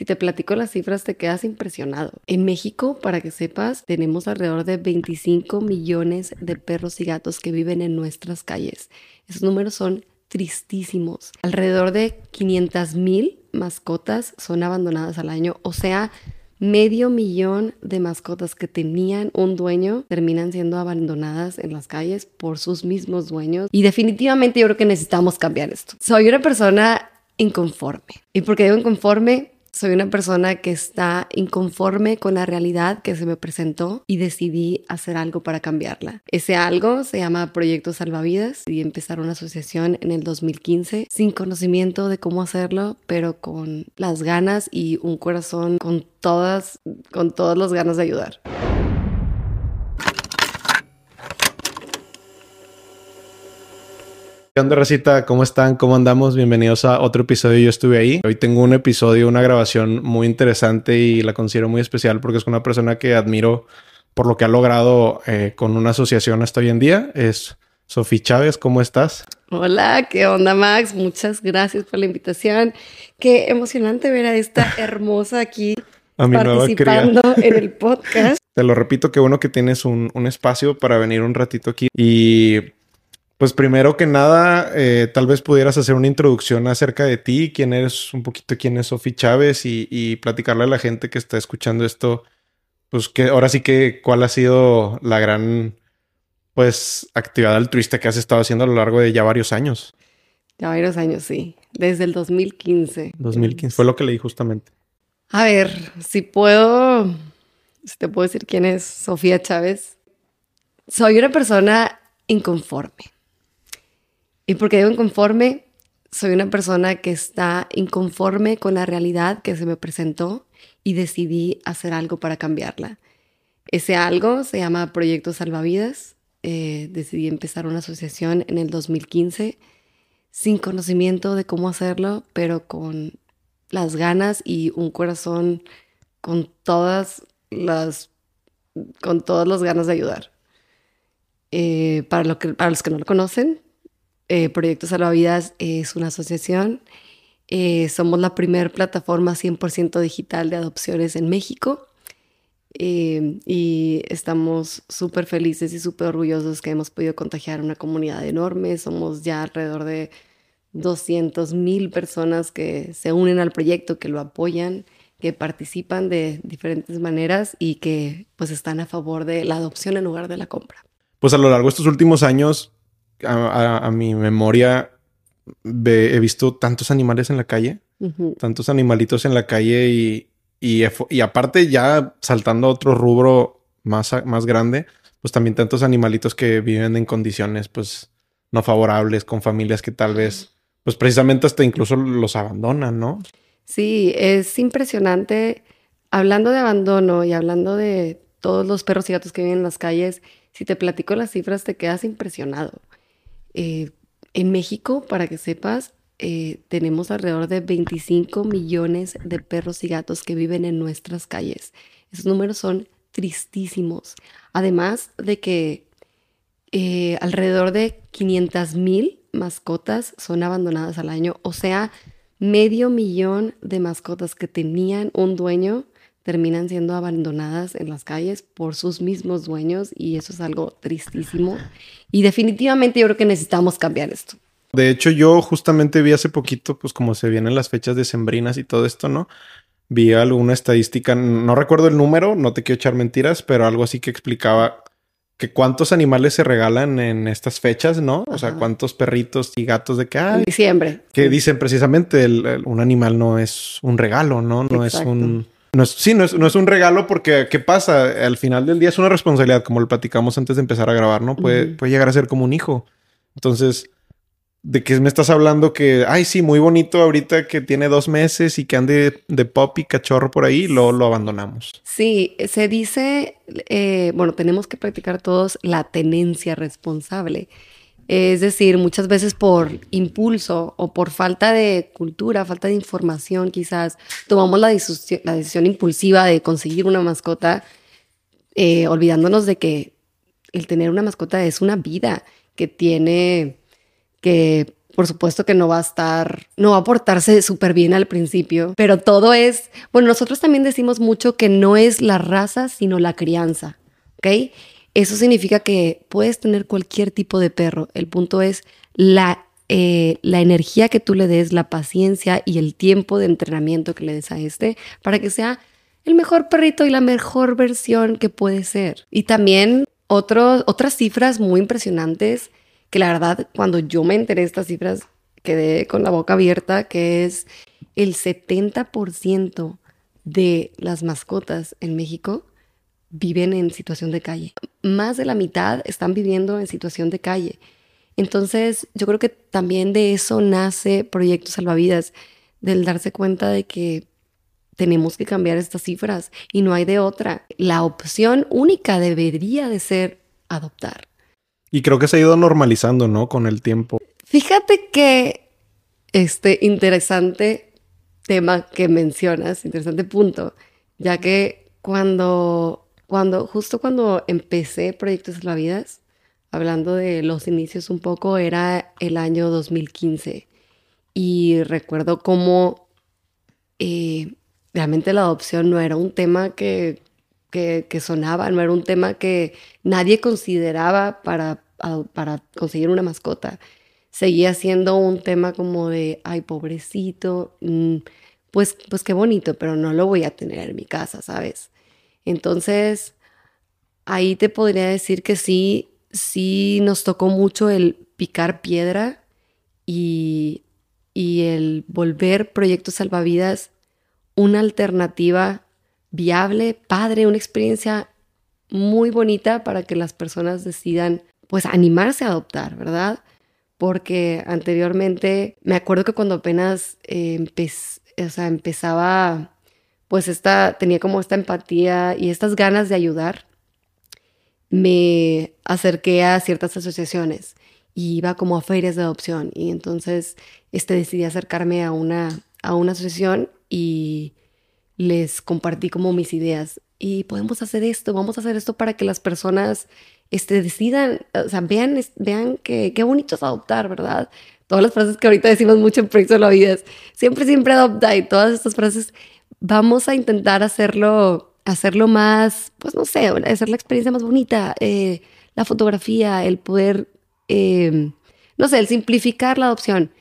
Si te platico las cifras te quedas impresionado. En México, para que sepas, tenemos alrededor de 25 millones de perros y gatos que viven en nuestras calles. Esos números son tristísimos. Alrededor de 500 mil mascotas son abandonadas al año, o sea, medio millón de mascotas que tenían un dueño terminan siendo abandonadas en las calles por sus mismos dueños. Y definitivamente yo creo que necesitamos cambiar esto. Soy una persona inconforme. ¿Y por qué digo inconforme? Soy una persona que está inconforme con la realidad que se me presentó y decidí hacer algo para cambiarla. Ese algo se llama Proyecto Salvavidas y empezar una asociación en el 2015 sin conocimiento de cómo hacerlo, pero con las ganas y un corazón con todas, con todas las ganas de ayudar. ¿Qué onda, Racita? ¿Cómo están? ¿Cómo andamos? Bienvenidos a otro episodio. Yo estuve ahí. Hoy tengo un episodio, una grabación muy interesante y la considero muy especial porque es una persona que admiro por lo que ha logrado eh, con una asociación hasta hoy en día. Es Sofía Chávez. ¿Cómo estás? Hola, ¿qué onda, Max? Muchas gracias por la invitación. Qué emocionante ver a esta hermosa aquí a participando en el podcast. Te lo repito, qué bueno que tienes un, un espacio para venir un ratito aquí y pues primero que nada, eh, tal vez pudieras hacer una introducción acerca de ti, quién eres, un poquito quién es Sofi Chávez y, platicarle a la gente que está escuchando esto, pues que ahora sí que cuál ha sido la gran, pues, actividad altruista que has estado haciendo a lo largo de ya varios años. Ya varios años, sí. Desde el 2015. 2015, fue lo que leí justamente. A ver, si puedo, si te puedo decir quién es Sofía Chávez. Soy una persona inconforme y porque digo inconforme, soy una persona que está inconforme con la realidad que se me presentó y decidí hacer algo para cambiarla. Ese algo se llama Proyecto Salvavidas. Eh, decidí empezar una asociación en el 2015 sin conocimiento de cómo hacerlo, pero con las ganas y un corazón con todas las, con todas las ganas de ayudar. Eh, para, lo que, para los que no lo conocen, eh, Proyecto Salvavidas es una asociación. Eh, somos la primera plataforma 100% digital de adopciones en México. Eh, y estamos súper felices y súper orgullosos que hemos podido contagiar una comunidad enorme. Somos ya alrededor de 200 mil personas que se unen al proyecto, que lo apoyan, que participan de diferentes maneras y que pues están a favor de la adopción en lugar de la compra. Pues a lo largo de estos últimos años a, mi memoria he visto tantos animales en la calle, tantos animalitos en la calle y, y, aparte ya saltando a otro rubro más, más grande, pues también tantos animalitos que viven en condiciones pues no favorables, con familias que tal vez, pues precisamente hasta incluso los abandonan, ¿no? Sí, es impresionante. Hablando de abandono y hablando de todos los perros y gatos que viven en las calles, si te platico las cifras te quedas impresionado. Eh, en México, para que sepas, eh, tenemos alrededor de 25 millones de perros y gatos que viven en nuestras calles. Esos números son tristísimos. Además de que eh, alrededor de 500 mil mascotas son abandonadas al año, o sea, medio millón de mascotas que tenían un dueño terminan siendo abandonadas en las calles por sus mismos dueños y eso es algo tristísimo. Y definitivamente yo creo que necesitamos cambiar esto. De hecho, yo justamente vi hace poquito, pues como se vienen las fechas decembrinas y todo esto, ¿no? Vi alguna estadística, no recuerdo el número, no te quiero echar mentiras, pero algo así que explicaba que cuántos animales se regalan en estas fechas, ¿no? O sea, cuántos perritos y gatos de que hay. Diciembre. Que dicen precisamente un animal no es un regalo, ¿no? No es un no es, sí, no es, no es, un regalo porque, ¿qué pasa? Al final del día es una responsabilidad, como lo platicamos antes de empezar a grabar, ¿no? Puede, puede llegar a ser como un hijo. Entonces, ¿de qué me estás hablando? Que, ay, sí, muy bonito ahorita que tiene dos meses y que ande de pop y cachorro por ahí, lo, lo abandonamos. Sí, se dice, eh, bueno, tenemos que practicar todos la tenencia responsable. Es decir, muchas veces por impulso o por falta de cultura, falta de información, quizás tomamos la, decisión, impulsiva de conseguir una mascota, eh, olvidándonos de que el tener una mascota es una vida que tiene que por supuesto que no va a estar, no va a portarse súper bien al principio, pero todo es, bueno, nosotros también decimos mucho que no es la raza, sino la crianza, ¿ok? Eso significa que puedes tener cualquier tipo de perro. El punto es la, eh, la energía que tú le des, la paciencia y el tiempo de entrenamiento que le des a este para que sea el mejor perrito y la mejor versión que puede ser. Y también otras cifras muy impresionantes que la verdad cuando yo me enteré de estas cifras quedé con la boca abierta, que es el 70% de las mascotas en México viven en situación de calle. Más de la mitad están viviendo en situación de calle. Entonces, yo creo que también de eso nace Proyecto Salvavidas, del darse cuenta de que tenemos que cambiar estas cifras y no hay de otra. La opción única debería de ser adoptar. Y creo que se ha ido normalizando, ¿no? Con el tiempo. Fíjate que este interesante tema que mencionas, interesante punto, ya que cuando cuando, justo cuando empecé Proyectos Vidas, hablando de los inicios un poco, era el año 2015. Y recuerdo cómo eh, realmente la adopción no era un tema que, que, sonaba, no era un tema que nadie consideraba para, para conseguir una mascota. Seguía siendo un tema como de, ay, pobrecito, mm, pues, pues qué bonito, pero no lo voy a tener en mi casa, ¿sabes? Entonces, ahí te podría decir que sí, sí nos tocó mucho el picar piedra y, y el volver proyectos salvavidas una alternativa viable, padre, una experiencia muy bonita para que las personas decidan pues animarse a adoptar, ¿verdad? Porque anteriormente me acuerdo que cuando apenas eh, o sea, empezaba pues esta, tenía como esta empatía y estas ganas de ayudar, me acerqué a ciertas asociaciones y iba como a ferias de adopción y entonces este, decidí acercarme a una, a una asociación y les compartí como mis ideas y podemos hacer esto, vamos a hacer esto para que las personas este, decidan, o sea, vean, vean que qué bonito es adoptar, ¿verdad? Todas las frases que ahorita decimos mucho en Proyecto de la Vida siempre, siempre adopta y todas estas frases vamos a intentar hacerlo, hacerlo más, pues no sé, hacer la experiencia más bonita, eh, la fotografía, el poder, eh, no sé, el simplificar la adopción.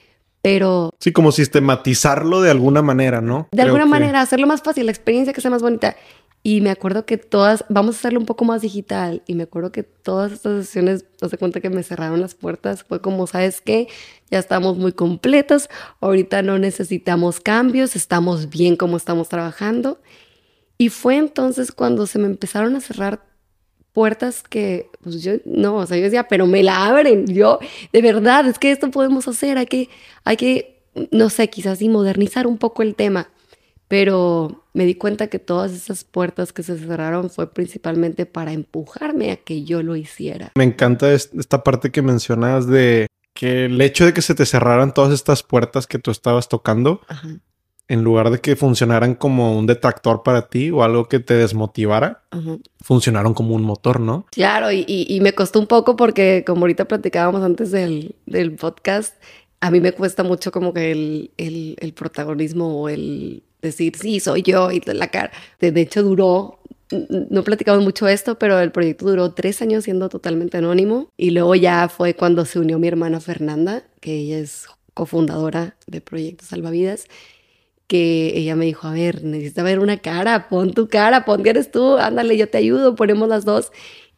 Pero... Sí, como sistematizarlo de alguna manera, ¿no? De alguna manera, hacerlo más fácil, la experiencia que sea más bonita. Y me acuerdo que todas, vamos a hacerlo un poco más digital. Y me acuerdo que todas estas sesiones, no se cuenta que me cerraron las puertas. Fue como, ¿sabes qué? Ya estamos muy completos. Ahorita no necesitamos cambios. Estamos bien como estamos trabajando. Y fue entonces cuando se me empezaron a cerrar puertas que, pues yo, no, o sea, yo decía, pero me la abren. Yo, de verdad, es que esto podemos hacer. Hay que, hay que, no sé, quizás y modernizar un poco el tema pero me di cuenta que todas esas puertas que se cerraron fue principalmente para empujarme a que yo lo hiciera. Me encanta esta parte que mencionas de que el hecho de que se te cerraran todas estas puertas que tú estabas tocando, en lugar de que funcionaran como un detractor para ti o algo que te desmotivara, funcionaron como un motor, ¿no? Claro, y, me costó un poco porque como ahorita platicábamos antes del, podcast, a mí me cuesta mucho como que el, el protagonismo o el decir, sí, soy yo y la cara. De hecho, duró, no platicamos mucho esto, pero el proyecto duró tres años siendo totalmente anónimo. Y luego ya fue cuando se unió mi hermana Fernanda, que ella es cofundadora de Proyecto Salvavidas, que ella me dijo, a ver, necesitas ver una cara, pon tu cara, pon que eres tú, ándale, yo te ayudo, ponemos las dos.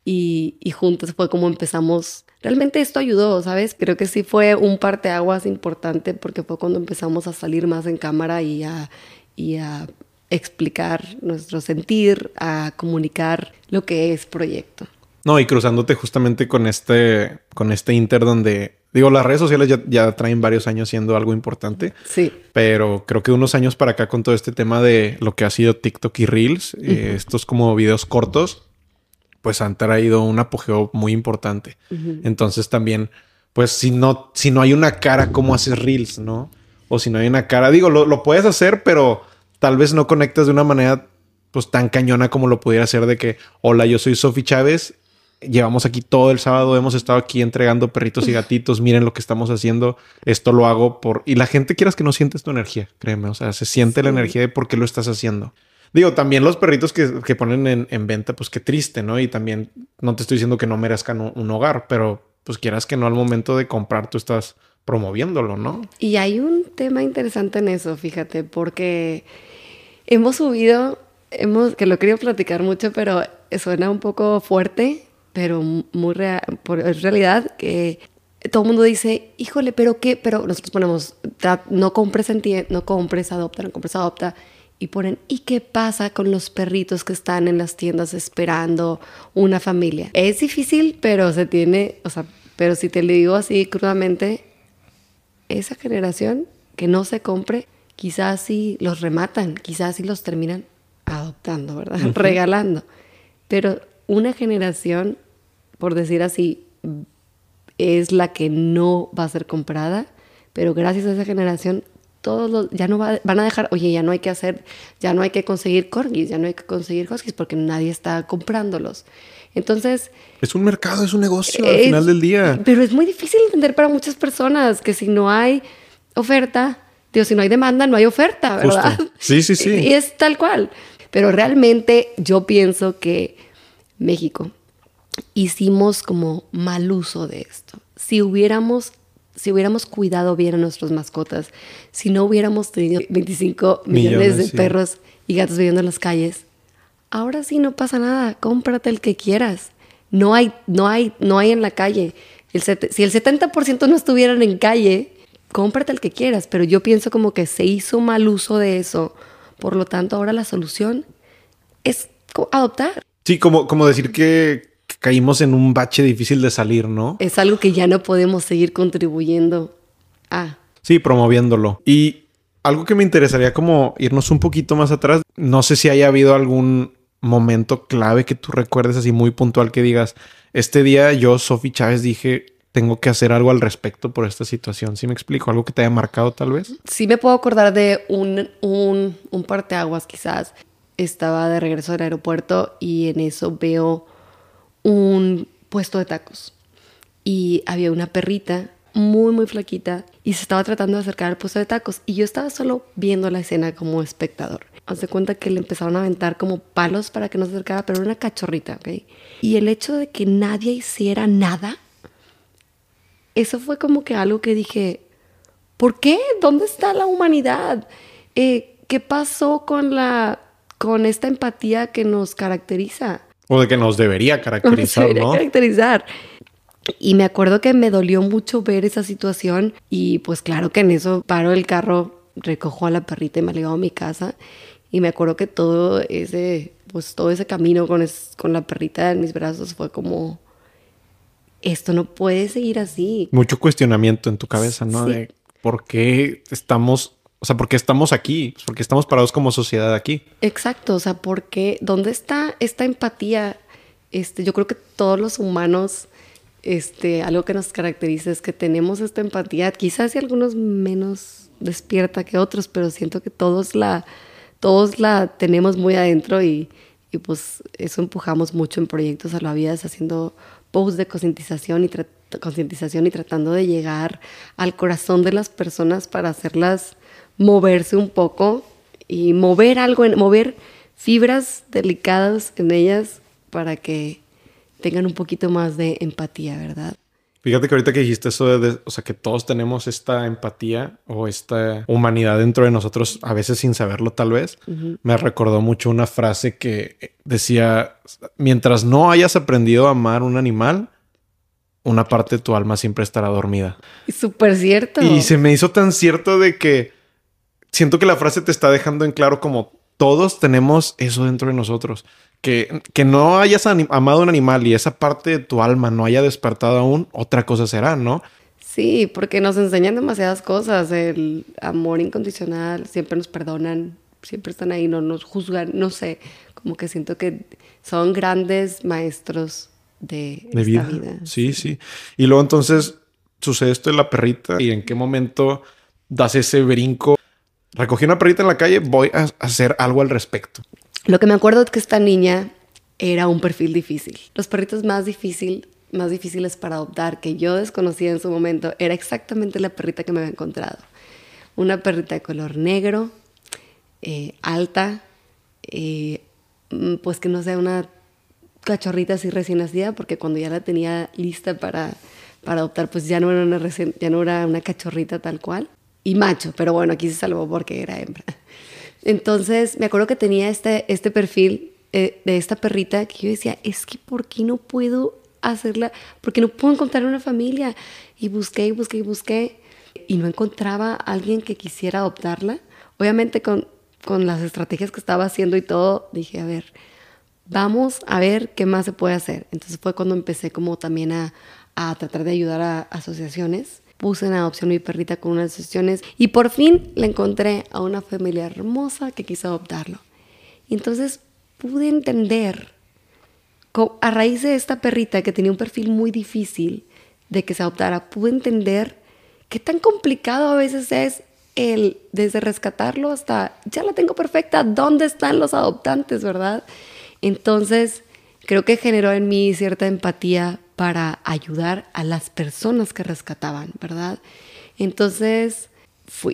Y, y juntos fue como empezamos realmente esto ayudó, ¿sabes? Creo que sí fue un parteaguas importante porque fue cuando empezamos a salir más en cámara y a, y a explicar nuestro sentir, a comunicar lo que es proyecto. No, y cruzándote justamente con este, con este Inter donde, digo, las redes sociales ya, traen varios años siendo algo importante. Sí. Pero creo que unos años para acá con todo este tema de lo que ha sido TikTok y Reels, eh, estos como videos cortos, pues han traído un apogeo muy importante. Entonces también, pues si no, si no hay una cara, ¿cómo haces Reels, no? O si no hay una cara, digo, lo, lo puedes hacer, pero tal vez no conectas de una manera pues tan cañona como lo pudiera hacer de que, hola, yo soy Sofi Chávez llevamos aquí todo el sábado, hemos estado aquí entregando perritos y gatitos, miren lo que estamos haciendo, esto lo hago por... Y la gente quieras que no sientes tu energía, créeme, o sea, se siente la energía de por qué lo estás haciendo. Digo, también los perritos que, ponen en, venta, pues qué triste, ¿no? Y también no te estoy diciendo que no merezcan un hogar, pero pues quieras que no al momento de comprar tú estás promoviéndolo, ¿no? Y hay un tema interesante en eso, fíjate, porque hemos subido, hemos, que lo querido platicar mucho, pero suena un poco fuerte, pero muy real, por, es realidad que todo el mundo dice, híjole, pero qué, pero nosotros ponemos, no compres, no compres, adopta, no compres, adopta, y ponen, ¿y qué pasa con los perritos que están en las tiendas esperando una familia? Es difícil, pero se tiene, o sea, pero si te lo digo así crudamente, esa generación que no se compre, quizás sí los rematan, quizás sí los terminan adoptando, ¿verdad? Regalando. Pero una generación, por decir así, es la que no va a ser comprada, pero gracias a esa generación todos los, ya no van a dejar, oye, ya no hay que hacer, ya no hay que conseguir corgis, ya no hay que conseguir huskies porque nadie está comprándolos. Entonces... Es un mercado, es un negocio al final del día. Pero es muy difícil entender para muchas personas que si no hay oferta, digo, si no hay demanda, no hay oferta, ¿verdad? Sí, sí, sí. Y es tal cual. Pero realmente yo pienso que México hicimos como mal uso de esto. Si hubiéramos si hubiéramos cuidado bien a nuestras mascotas, si no hubiéramos tenido 25 millones, de perros y gatos viviendo en las calles, ahora sí no pasa nada, cómprate el que quieras. No hay, no hay, no hay en la calle. El si el 70% no estuvieran en calle, cómprate el que quieras, pero yo pienso como que se hizo mal uso de eso. Por lo tanto, ahora la solución es adoptar. Sí, como, como decir que caímos en un bache difícil de salir, ¿no? Es algo que ya no podemos seguir contribuyendo a. Sí, promoviéndolo. Y algo que me interesaría como irnos un poquito más atrás, no sé si haya habido algún momento clave que tú recuerdes así muy puntual que digas, este día yo, Sofi Chávez, dije, tengo que hacer algo al respecto por esta situación. ¿Sí me explico? ¿Algo que te haya marcado tal vez? Sí me puedo acordar de un, un, un parteaguas quizás. Estaba de regreso del aeropuerto y en eso veo un puesto de tacos. Y había una perrita muy, muy flaquita y se estaba tratando de acercar al puesto de tacos. Y yo estaba solo viendo la escena como espectador. Hace cuenta que le empezaron a aventar como palos para que no se acercara, pero era una cachorrita, ¿ok? Y el hecho de que nadie hiciera nada, eso fue como que algo que dije, ¿por qué? ¿Dónde está la humanidad? Eh, ¿Qué pasó con la con esta empatía que nos caracteriza? O de que nos debería caracterizar, nos debería caracterizar. Y me acuerdo que me dolió mucho ver esa situación y pues claro que en eso paro el carro, recojo a la perrita y me la a mi casa y me acuerdo que todo ese, pues todo ese camino con, con la perrita en mis brazos fue como, esto no puede seguir así. Mucho cuestionamiento en tu cabeza, ¿no? De por qué estamos, o sea, por qué estamos aquí, por qué estamos parados como sociedad aquí. Exacto, o sea, ¿por qué? ¿Dónde está esta empatía? Este, yo creo que todos los humanos, este, algo que nos caracteriza es que tenemos esta empatía, quizás y algunos menos despierta que otros, pero siento que todos la todos la tenemos muy adentro y, y pues eso empujamos mucho en proyectos a la vida, haciendo posts de concientización y, concientización y tratando de llegar al corazón de las personas para hacerlas moverse un poco y mover algo, en, mover fibras delicadas en ellas para que tengan un poquito más de empatía, ¿verdad? Fíjate que ahorita que dijiste eso de, o sea, que todos tenemos esta empatía o esta humanidad dentro de nosotros, a veces sin saberlo tal vez, me recordó mucho una frase que decía, mientras no hayas aprendido a amar un animal, una parte de tu alma siempre estará dormida. Súper cierto. Y se me hizo tan cierto de que siento que la frase te está dejando en claro como todos tenemos eso dentro de nosotros que, que no hayas amado un animal y esa parte de tu alma no haya despertado aún, otra cosa será, ¿no? Sí, porque nos enseñan demasiadas cosas, el amor incondicional, siempre nos perdonan, siempre están ahí, no nos juzgan, no sé, como que siento que son grandes maestros de, vida. vida. Sí, sí. Y luego entonces sucede esto de la perrita y en qué momento das ese brinco. Recogí una perrita en la calle, voy a hacer algo al respecto. Lo que me acuerdo es que esta niña era un perfil difícil. Los perritos más, difícil, más difíciles para adoptar que yo desconocía en su momento era exactamente la perrita que me había encontrado. Una perrita de color negro, eh, alta, eh, mm, pues que no sea una cachorrita así recién nacida, porque cuando ya la tenía lista para, para adoptar, pues ya no, era una ya no era una cachorrita tal cual. Y macho, pero bueno, aquí se salvó porque era hembra. Entonces, me acuerdo que tenía este, este perfil eh, de esta perrita que yo decía, es que ¿por qué no puedo hacerla? ¿Por qué no puedo encontrar una familia? Y busqué y busqué y busqué y no encontraba a alguien que quisiera adoptarla. Obviamente con, con las estrategias que estaba haciendo y todo, dije, a ver, vamos a ver qué más se puede hacer. Entonces fue cuando empecé como también a, a tratar de ayudar a asociaciones. Puse en adopción mi perrita con unas asociaciones y por fin le encontré a una familia hermosa que quiso adoptarlo. Y entonces pude entender, a raíz de esta perrita que tenía un perfil muy difícil de que se adoptara, pude entender qué tan complicado a veces es el desde rescatarlo hasta ya la tengo perfecta, ¿dónde están los adoptantes, verdad? Entonces, creo que generó en mí cierta empatía para ayudar a las personas que rescataban, ¿verdad? Entonces,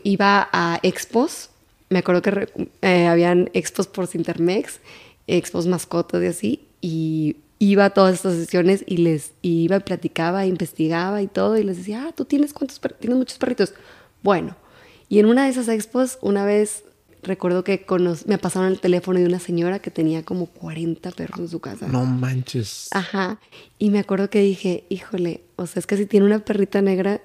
iba a expos, me acuerdo que eh, habían expos por Sintermex, expos mascotas y así, y iba a todas estas sesiones y les iba, platicaba, investigaba y todo, y les decía, ah, tú tienes cuántos, tienes muchos perritos. Bueno, y en una de esas expos, una vez recuerdo que me pasaron el teléfono de una señora que tenía como 40 perros en su casa. No manches. Ajá. Y me acuerdo que dije, híjole, o sea, es que si tiene una perrita negra,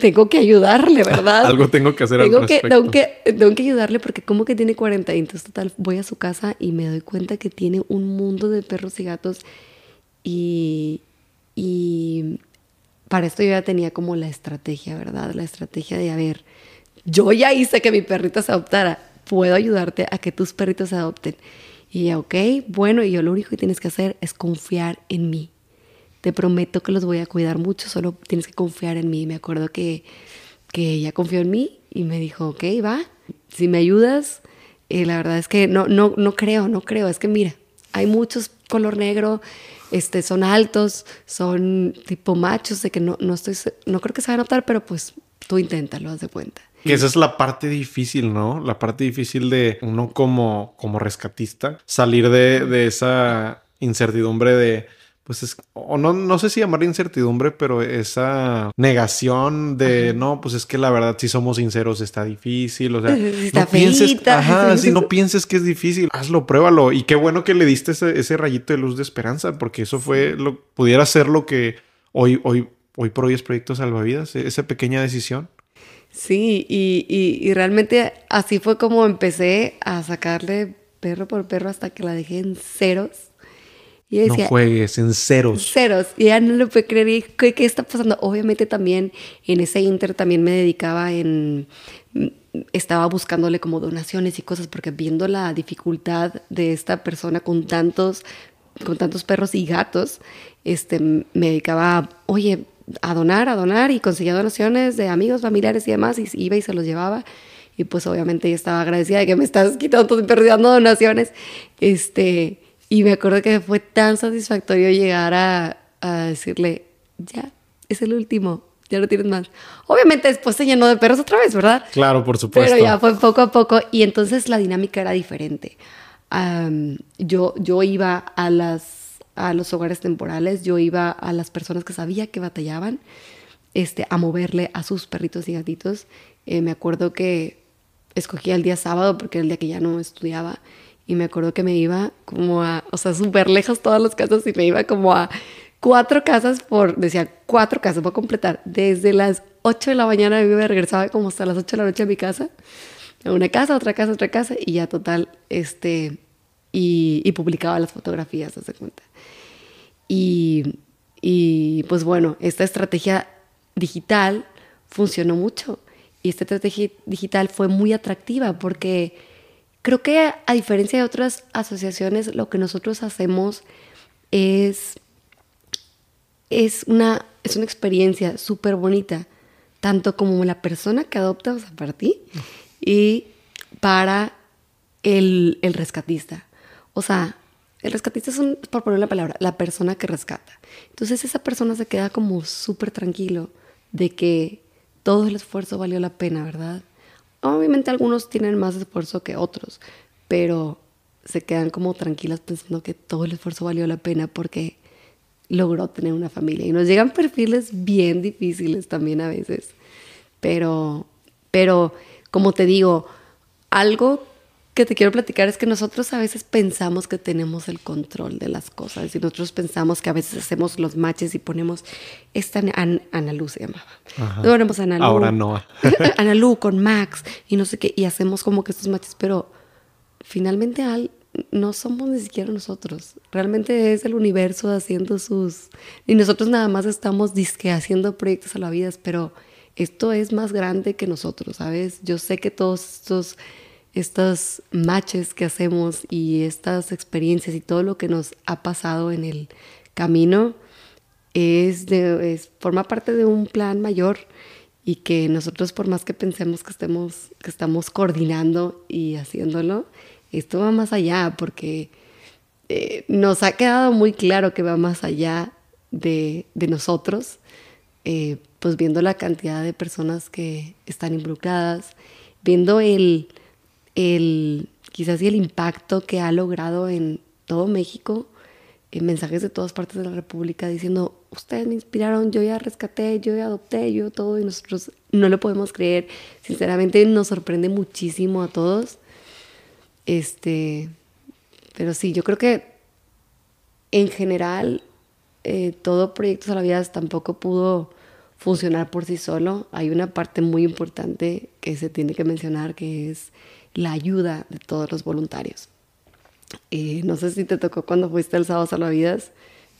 tengo que ayudarle, ¿verdad? Algo tengo que hacer tengo al que, tengo que, tengo que ayudarle porque como que tiene 40 y entonces total voy a su casa y me doy cuenta que tiene un mundo de perros y gatos y, y para esto yo ya tenía como la estrategia, ¿verdad? La estrategia de, a ver, yo ya hice que mi perrito se adoptara, puedo ayudarte a que tus perritos se adopten. Y ella, ok, bueno, y yo lo único que tienes que hacer es confiar en mí. Te prometo que los voy a cuidar mucho, solo tienes que confiar en mí. Me acuerdo que, que ella confió en mí y me dijo, ok, va, si me ayudas, eh, la verdad es que no, no, no creo, no creo, es que mira, hay muchos color negro, este, son altos, son tipo machos, de que no, no, estoy, no creo que se van a adoptar, pero pues tú inténtalo, haz de cuenta. Que esa es la parte difícil, ¿no? La parte difícil de uno como, como rescatista, salir de, de esa incertidumbre de, pues es, o no, no sé si llamarle incertidumbre, pero esa negación de, no, pues es que la verdad, si somos sinceros, está difícil, o sea, no pienses, ajá, si no pienses que es difícil, hazlo, pruébalo. Y qué bueno que le diste ese, ese rayito de luz de esperanza, porque eso fue, lo, pudiera ser lo que hoy, hoy, hoy por hoy es Proyecto Salvavidas, esa pequeña decisión. Sí, y, y, realmente así fue como empecé a sacarle perro por perro hasta que la dejé en ceros. Y decía, no juegues en ceros. Ceros. Y ya no le puede creer. ¿qué, ¿Qué está pasando? Obviamente también en ese inter también me dedicaba en... Estaba buscándole como donaciones y cosas porque viendo la dificultad de esta persona con tantos, con tantos perros y gatos, este, me dedicaba, oye, a donar, a donar y conseguía donaciones de amigos, familiares y demás y iba y se los llevaba. Y pues obviamente yo estaba agradecida de que me estás quitando todo y perdiendo donaciones. Este, y me acuerdo que fue tan satisfactorio llegar a, a decirle, ya, es el último, ya no tienes más. Obviamente después se llenó de perros otra vez, ¿verdad? Claro, por supuesto. Pero ya fue poco a poco y entonces la dinámica era diferente. yo, yo iba a las a los hogares temporales, yo iba a las personas que sabía que batallaban este, a moverle a sus perritos y gatitos. Eh, me acuerdo que escogía el día sábado porque era el día que ya no estudiaba y me acuerdo que me iba como a, o sea, súper lejos todas las casas y me iba como a cuatro casas por, decía, cuatro casas, voy a completar, desde las 8 de la mañana me regresaba como hasta las 8 de la noche a mi casa, a una casa, otra casa, otra casa y ya total, este, y, publicaba las fotografías, se cuenta. Y, y pues bueno, esta estrategia digital funcionó mucho. Y esta estrategia digital fue muy atractiva porque creo que a diferencia de otras asociaciones, lo que nosotros hacemos es, es, una, es una experiencia súper bonita, tanto como la persona que adopta o para ti y para el, el rescatista. O sea, el rescatista es, por poner la palabra, la persona que rescata. Entonces esa persona se queda como súper tranquilo de que todo el esfuerzo valió la pena, ¿verdad? Obviamente algunos tienen más esfuerzo que otros, pero se quedan como tranquilas pensando que todo el esfuerzo valió la pena porque logró tener una familia. Y nos llegan perfiles bien difíciles también a veces. Pero, pero como te digo, algo que te quiero platicar es que nosotros a veces pensamos que tenemos el control de las cosas y nosotros pensamos que a veces hacemos los matches y ponemos esta An se llamaba. ponemos Ana Lu, Ahora no. Ana Lu con Max y no sé qué y hacemos como que estos matches, pero finalmente al, no somos ni siquiera nosotros. Realmente es el universo haciendo sus y nosotros nada más estamos disque haciendo proyectos a la vida, pero esto es más grande que nosotros, ¿sabes? Yo sé que todos estos estos matches que hacemos y estas experiencias y todo lo que nos ha pasado en el camino es, de, forma parte de un plan mayor y que nosotros por más que pensemos que estemos que estamos coordinando y haciéndolo esto va más allá porque eh, nos ha quedado muy claro que va más allá de, nosotros eh, pues viendo la cantidad de personas que están involucradas viendo el el, quizás y el impacto que ha logrado en todo México, en mensajes de todas partes de la República diciendo, ustedes me inspiraron, yo ya rescaté, yo ya adopté, yo todo, y nosotros no lo podemos creer. Sinceramente nos sorprende muchísimo a todos. Este, pero sí, yo creo que en general eh, todo Proyectos a la Vida tampoco pudo funcionar por sí solo. Hay una parte muy importante que se tiene que mencionar, que es la ayuda de todos los voluntarios. Eh, no sé si te tocó cuando fuiste el sábado salvavidas,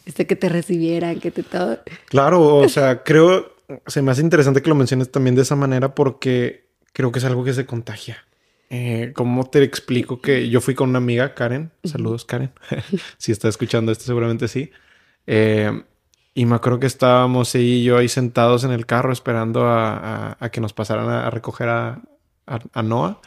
este que te recibieran, que te todo. Claro, o sea, creo, se me hace interesante que lo menciones también de esa manera porque creo que es algo que se contagia. Eh, ¿Cómo te explico que yo fui con una amiga, Karen? Saludos, Karen. si está escuchando esto, seguramente sí. Eh, y me acuerdo que estábamos ella y yo ahí sentados en el carro esperando a, que nos pasaran a, recoger a, a Noah.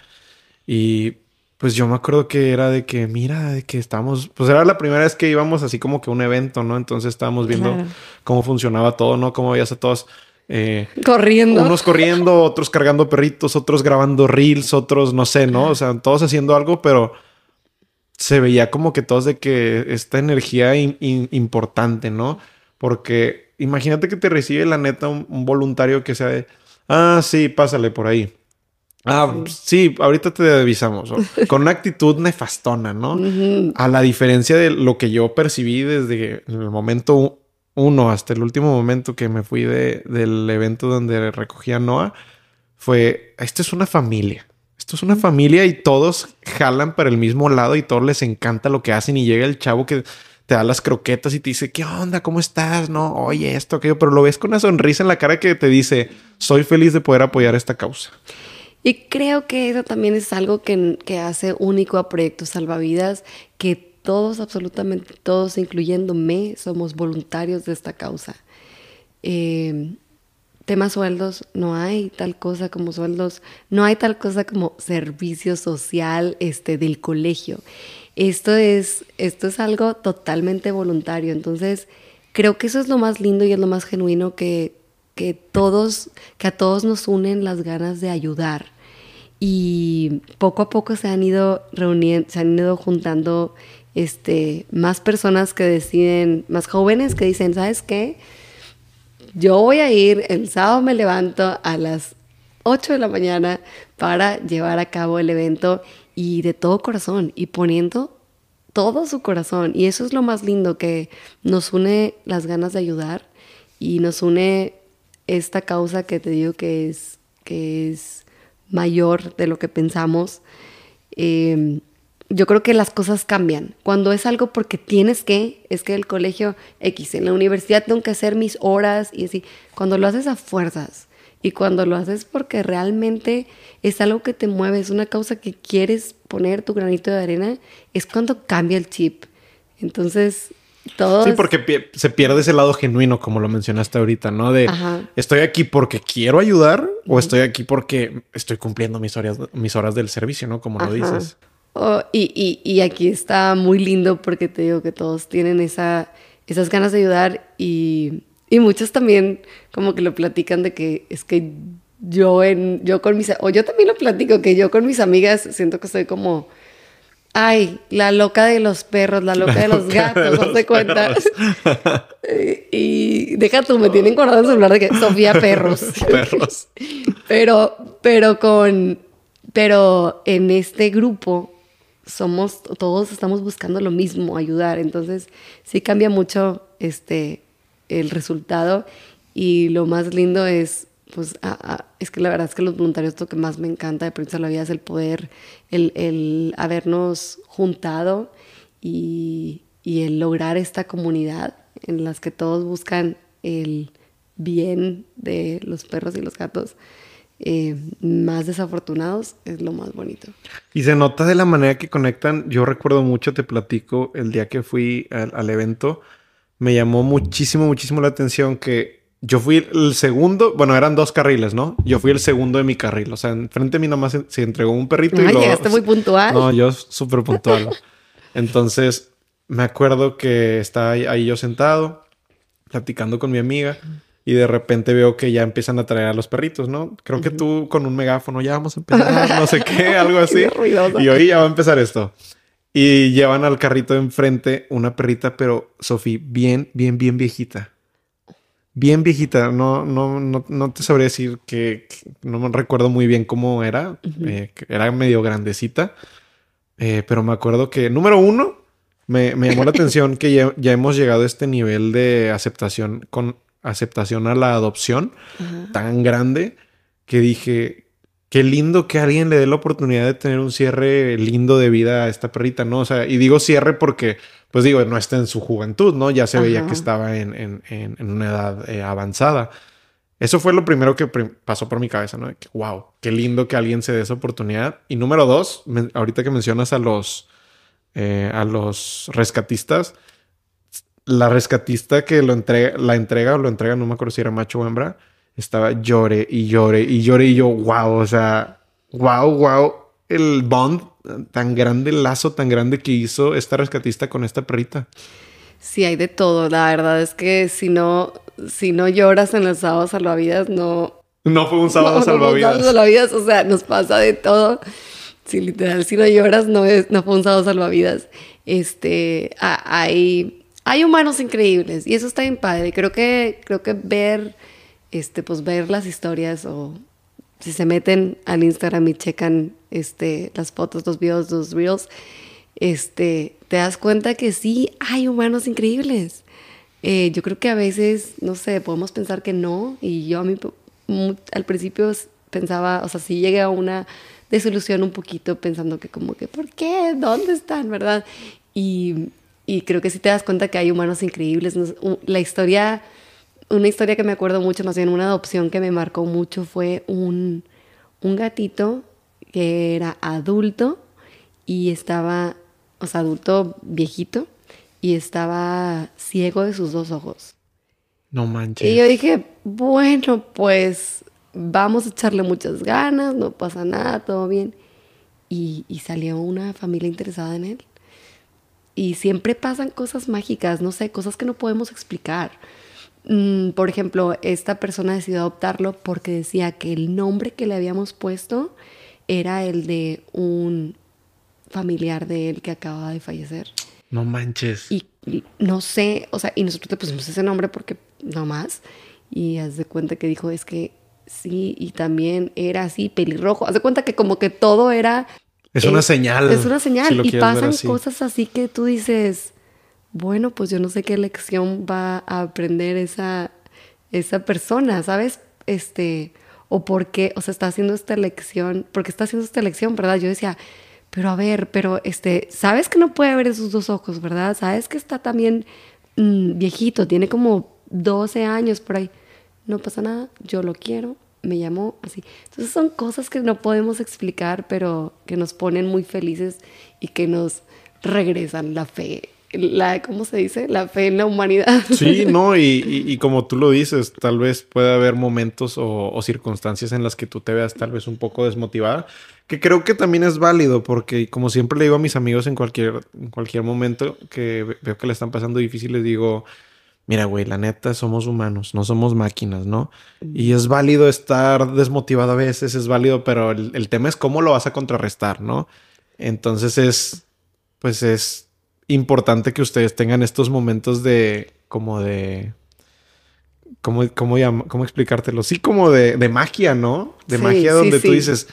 Y pues yo me acuerdo que era de que, mira, de que estábamos, pues era la primera vez que íbamos así como que un evento, ¿no? Entonces estábamos viendo cómo funcionaba todo, ¿no? Cómo veías a todos. Eh, corriendo. Unos corriendo, otros cargando perritos, otros grabando reels, otros no sé, ¿no? O sea, todos haciendo algo, pero se veía como que todos de que esta energía importante, ¿no? Porque imagínate que te recibe la neta un, un voluntario que sea de, ah, sí, pásale por ahí. Ah, sí, ahorita te avisamos. Con una actitud nefastona, ¿no? A la diferencia de lo que yo percibí desde el momento uno hasta el último momento que me fui de, del evento donde recogía a Noah, fue, esto es una familia. Esto es una familia y todos jalan para el mismo lado y todos les encanta lo que hacen y llega el chavo que te da las croquetas y te dice, ¿qué onda? ¿Cómo estás? No, oye, esto, aquello, pero lo ves con una sonrisa en la cara que te dice, soy feliz de poder apoyar esta causa. Y creo que eso también es algo que, hace único a Proyectos Salvavidas, que todos, absolutamente todos, incluyéndome, somos voluntarios de esta causa. Eh, tema sueldos, no hay tal cosa como sueldos, no hay tal cosa como servicio social este, del colegio. Esto es, esto es algo totalmente voluntario. Entonces, creo que eso es lo más lindo y es lo más genuino que, que todos, que a todos nos unen las ganas de ayudar. Y poco a poco se han ido reuniendo, se han ido juntando este, más personas que deciden, más jóvenes que dicen, ¿sabes qué? Yo voy a ir, el sábado me levanto a las 8 de la mañana para llevar a cabo el evento y de todo corazón y poniendo todo su corazón. Y eso es lo más lindo, que nos une las ganas de ayudar y nos une esta causa que te digo que es, que es mayor de lo que pensamos. Em, yo creo que las cosas cambian. Cuando es algo porque tienes que, es que el colegio X, en la universidad tengo que hacer mis horas y así. Cuando lo haces a fuerzas y cuando lo haces porque realmente es algo que te mueve, es una causa que quieres poner tu granito de arena, es cuando cambia el chip. Entonces, Sí, porque se pierde ese lado genuino, como lo mencionaste ahorita, ¿no? De estoy aquí porque quiero ayudar o estoy aquí porque estoy cumpliendo mis horas, mis horas del servicio, ¿no? Como lo dices. Oh, y, y, aquí está muy lindo porque te digo que todos tienen esa, esas ganas de ayudar y, y muchos también como que lo platican de que es que yo en yo con mis o yo también lo platico que yo con mis amigas siento que soy como ay la loca de los perros la loca de los gatos no te cuenta y, deja tú me tienen guardado el celular de que Sofía perros. Perros. Pero pero con pero en este grupo somos todos estamos buscando lo mismo ayudar. Entonces sí cambia mucho este el resultado. Y lo más lindo es pues es que la verdad es que los voluntarios lo que más me encanta de Proyecto la Vida es el poder, el, el habernos juntado y, y, el lograr esta comunidad en las que todos buscan el bien de los perros y los gatos. Eh, más desafortunados es lo más bonito. Y se nota de la manera que conectan. Yo recuerdo mucho, te platico, el día que fui al evento, me llamó muchísimo, muchísimo la atención que yo fui el segundo, bueno, eran dos carriles, ¿no? Yo fui el segundo de mi carril. O sea, enfrente de mí nomás se, entregó un perrito y lo... llegaste muy puntual. No, yo súper puntual. Entonces, me acuerdo que estaba ahí, yo sentado, platicando con mi amiga, y de repente veo que ya empiezan a traer a los perritos, ¿no? Creo que tú con un megáfono, ya vamos a empezar, no sé qué, algo así. y hoy ya va a empezar esto. Y llevan al carrito de enfrente una perrita, pero Sofía, bien, bien, bien viejita. Bien viejita. No, no, no, no te sabría decir que, no me recuerdo muy bien cómo era. Eh, era medio grandecita. Eh, pero me acuerdo que, número uno, me, llamó la atención que ya, hemos llegado a este nivel de aceptación con aceptación a la adopción tan grande que dije, qué lindo que alguien le dé la oportunidad de tener un cierre lindo de vida a esta perrita, ¿no? O sea, y digo cierre porque, pues digo, no está en su juventud, ¿no? Ya se veía que estaba en, una edad eh, avanzada. Eso fue lo primero que pasó por mi cabeza, ¿no? Que, wow, qué lindo que alguien se dé esa oportunidad. Y número dos, ahorita que mencionas a los, eh, a los rescatistas, la rescatista que lo entrega, la entrega o lo entrega, no me acuerdo si era macho o hembra, estaba llore y llore y llore y yo, wow, o sea, wow, wow, el bond tan grande, el lazo tan grande que hizo esta rescatista con esta perrita. Sí, hay de todo. La verdad es que si no, si no lloras en el sábado salvavidas, no. No fue un sábado salvavidas. No, salvavidas, o sea, nos pasa de todo. Si literal, si no lloras, no, es, no fue un sábado salvavidas. Este, hay, hay humanos increíbles y eso está bien padre. Creo que, creo que ver este, pues ver las historias o si se meten al Instagram y checan este, las fotos, los videos, los reels, este, te das cuenta que sí hay humanos increíbles. Eh, yo creo que a veces, no sé, podemos pensar que no, y yo a mí al principio pensaba, o sea, sí llegué a una desilusión un poquito pensando que como que, ¿por qué? ¿Dónde están? ¿Verdad? Y, y creo que sí te das cuenta que hay humanos increíbles. La historia una historia que me acuerdo mucho, más bien una adopción que me marcó mucho, fue un, un gatito que era adulto y estaba, o sea, adulto viejito y estaba ciego de sus dos ojos. No manches. Y yo dije, bueno, pues vamos a echarle muchas ganas, no pasa nada, todo bien. Y, y salió una familia interesada en él. Y siempre pasan cosas mágicas, no sé, cosas que no podemos explicar. Mm, por ejemplo, esta persona decidió adoptarlo porque decía que el nombre que le habíamos puesto era el de un familiar de él que acababa de fallecer. No manches. Y, no sé, o sea, y nosotros le pusimos ese nombre porque no más. Y haz de cuenta que dijo, es que sí, y también era así, pelirrojo. Haz de cuenta que como que todo era... Es una señal. Es una señal. y pasan cosas así que tú dices, bueno, pues yo no sé qué lección va a aprender esa, esa persona, ¿sabes? Este, o por qué, o sea, está haciendo esta lección, porque está haciendo esta lección, ¿verdad? Yo decía, pero a ver, pero este, sabes que no puede ver esos dos ojos, ¿verdad? Sabes que está también mm, viejito, tiene como 12 años por ahí. No pasa nada, yo lo quiero, me llamó así. Entonces son cosas que no podemos explicar, pero que nos ponen muy felices y que nos regresan la fe la, ¿cómo se dice? La fe en la humanidad. Sí, no, y, como tú lo dices, tal vez puede haber momentos o, circunstancias en las que tú te veas tal vez un poco desmotivada, que creo que también es válido, porque como siempre le digo a mis amigos en cualquier, en cualquier momento que veo que le están pasando difícil, les digo, mira, güey, la neta, somos humanos, no somos máquinas, ¿no? Y es válido estar desmotivado a veces, es válido, pero el, el tema es cómo lo vas a contrarrestar, ¿no? Entonces es, pues es importante que ustedes tengan estos momentos de, como de, ¿cómo, cómo, cómo explicártelo? Sí, como de, de magia, ¿no? De magia donde tú dices,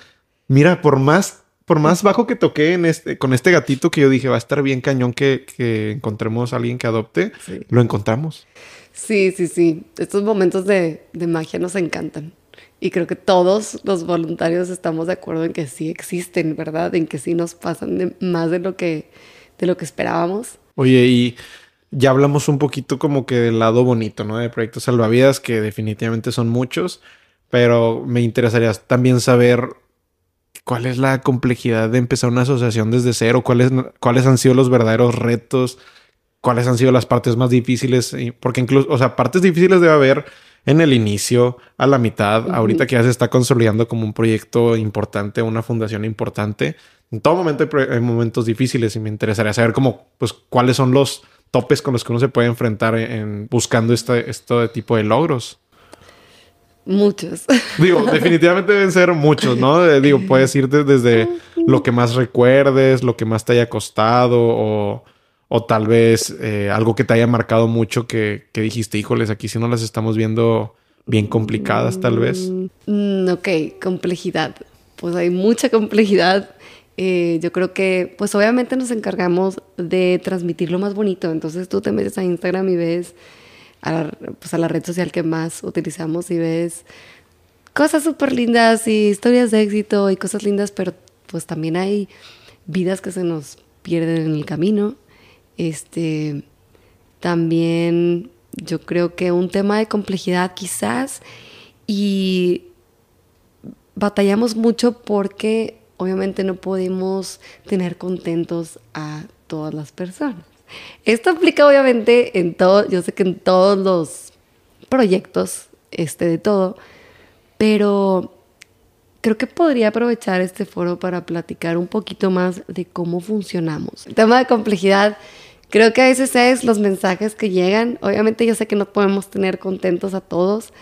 mira, por más, por más bajo que toqué en este, con este gatito que yo dije, va a estar bien cañón que, que encontremos a alguien que adopte, lo encontramos. Sí, sí, sí. Estos momentos de, de magia nos encantan. Y creo que todos los voluntarios estamos de acuerdo en que sí existen, ¿verdad? En que sí nos pasan más de lo que de lo que esperábamos. Oye, y ya hablamos un poquito como que del lado bonito, ¿no? De proyectos salvavidas, que definitivamente son muchos, pero me interesaría también saber cuál es la complejidad de empezar una asociación desde cero, cuáles, cuáles han sido los verdaderos retos, cuáles han sido las partes más difíciles, porque incluso, o sea, partes difíciles debe haber en el inicio, a la mitad, ahorita que ya se está consolidando como un proyecto importante, una fundación importante en todo momento hay, momentos difíciles y me interesaría saber cómo, pues, cuáles son los topes con los que uno se puede enfrentar en, buscando este, este tipo de logros. Muchos. Digo, definitivamente deben ser muchos, ¿no? Eh, digo, puedes irte desde lo que más recuerdes, lo que más te haya costado o, o tal vez eh, algo que te haya marcado mucho que, que, dijiste, híjoles, aquí sí no las estamos viendo bien complicadas tal vez. Mm, ok, complejidad. Pues hay mucha complejidad eh, yo creo que, pues obviamente nos encargamos de transmitir lo más bonito. Entonces tú te metes a Instagram y ves a la, pues a la red social que más utilizamos y ves cosas súper lindas y historias de éxito y cosas lindas, pero pues también hay vidas que se nos pierden en el camino. Este, también yo creo que un tema de complejidad quizás y batallamos mucho porque obviamente no podemos tener contentos a todas las personas. Esto aplica obviamente en todo, yo sé que en todos los proyectos, este de todo, pero creo que podría aprovechar este foro para platicar un poquito más de cómo funcionamos. El tema de complejidad, creo que a veces es los mensajes que llegan. Obviamente yo sé que no podemos tener contentos a todos,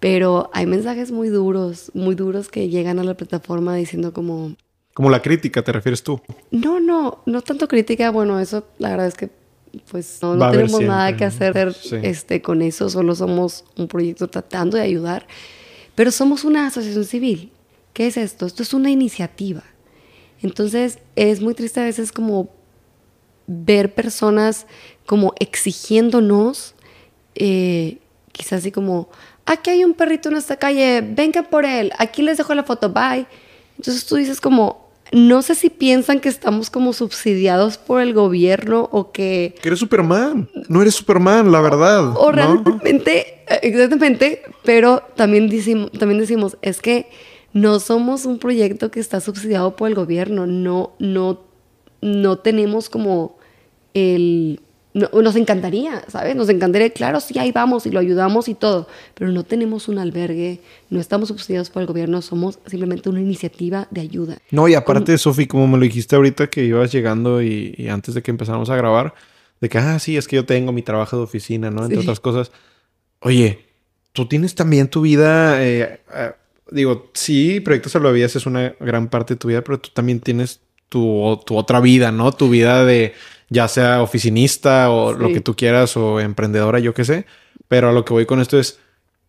pero hay mensajes muy duros, muy duros que llegan a la plataforma diciendo como... Como la crítica, ¿te refieres tú? No, no, no tanto crítica. Bueno, eso la verdad es que pues no, tenemos nada que hacer este, con eso, solo somos un proyecto tratando de ayudar, pero somos una asociación civil. ¿Qué es esto? Esto es una iniciativa. Entonces es muy triste a veces como ver personas como exigiéndonos, eh, quizás así como, aquí hay un perrito en esta calle, venga por él, aquí les dejo la foto, bye. Entonces tú dices como, no sé si piensan que estamos como subsidiados por el gobierno o que... Que eres Superman, no eres Superman, la verdad. O, realmente, exactamente, pero también decimos, también decimos, es que no somos un proyecto que está subsidiado por el gobierno, no, no, no tenemos como el nos encantaría, ¿sabes? Nos encantaría, claro, sí, ahí vamos y lo ayudamos y todo, pero no tenemos un albergue, no estamos subsidiados por el gobierno, somos simplemente una iniciativa de ayuda. No, y aparte, Sofi, como me lo dijiste ahorita que ibas llegando y, antes de que empezáramos a grabar, de que, ah, sí, es que yo tengo mi trabajo de oficina, ¿no? Entre otras cosas. Oye, tú tienes también tu vida, eh, eh, digo, sí, Proyecto Salvavidas es una gran parte de tu vida, pero tú también tienes tu, tu otra vida, ¿no? Tu vida de ya sea oficinista o lo que tú quieras o emprendedora, yo qué sé. Pero a lo que voy con esto es,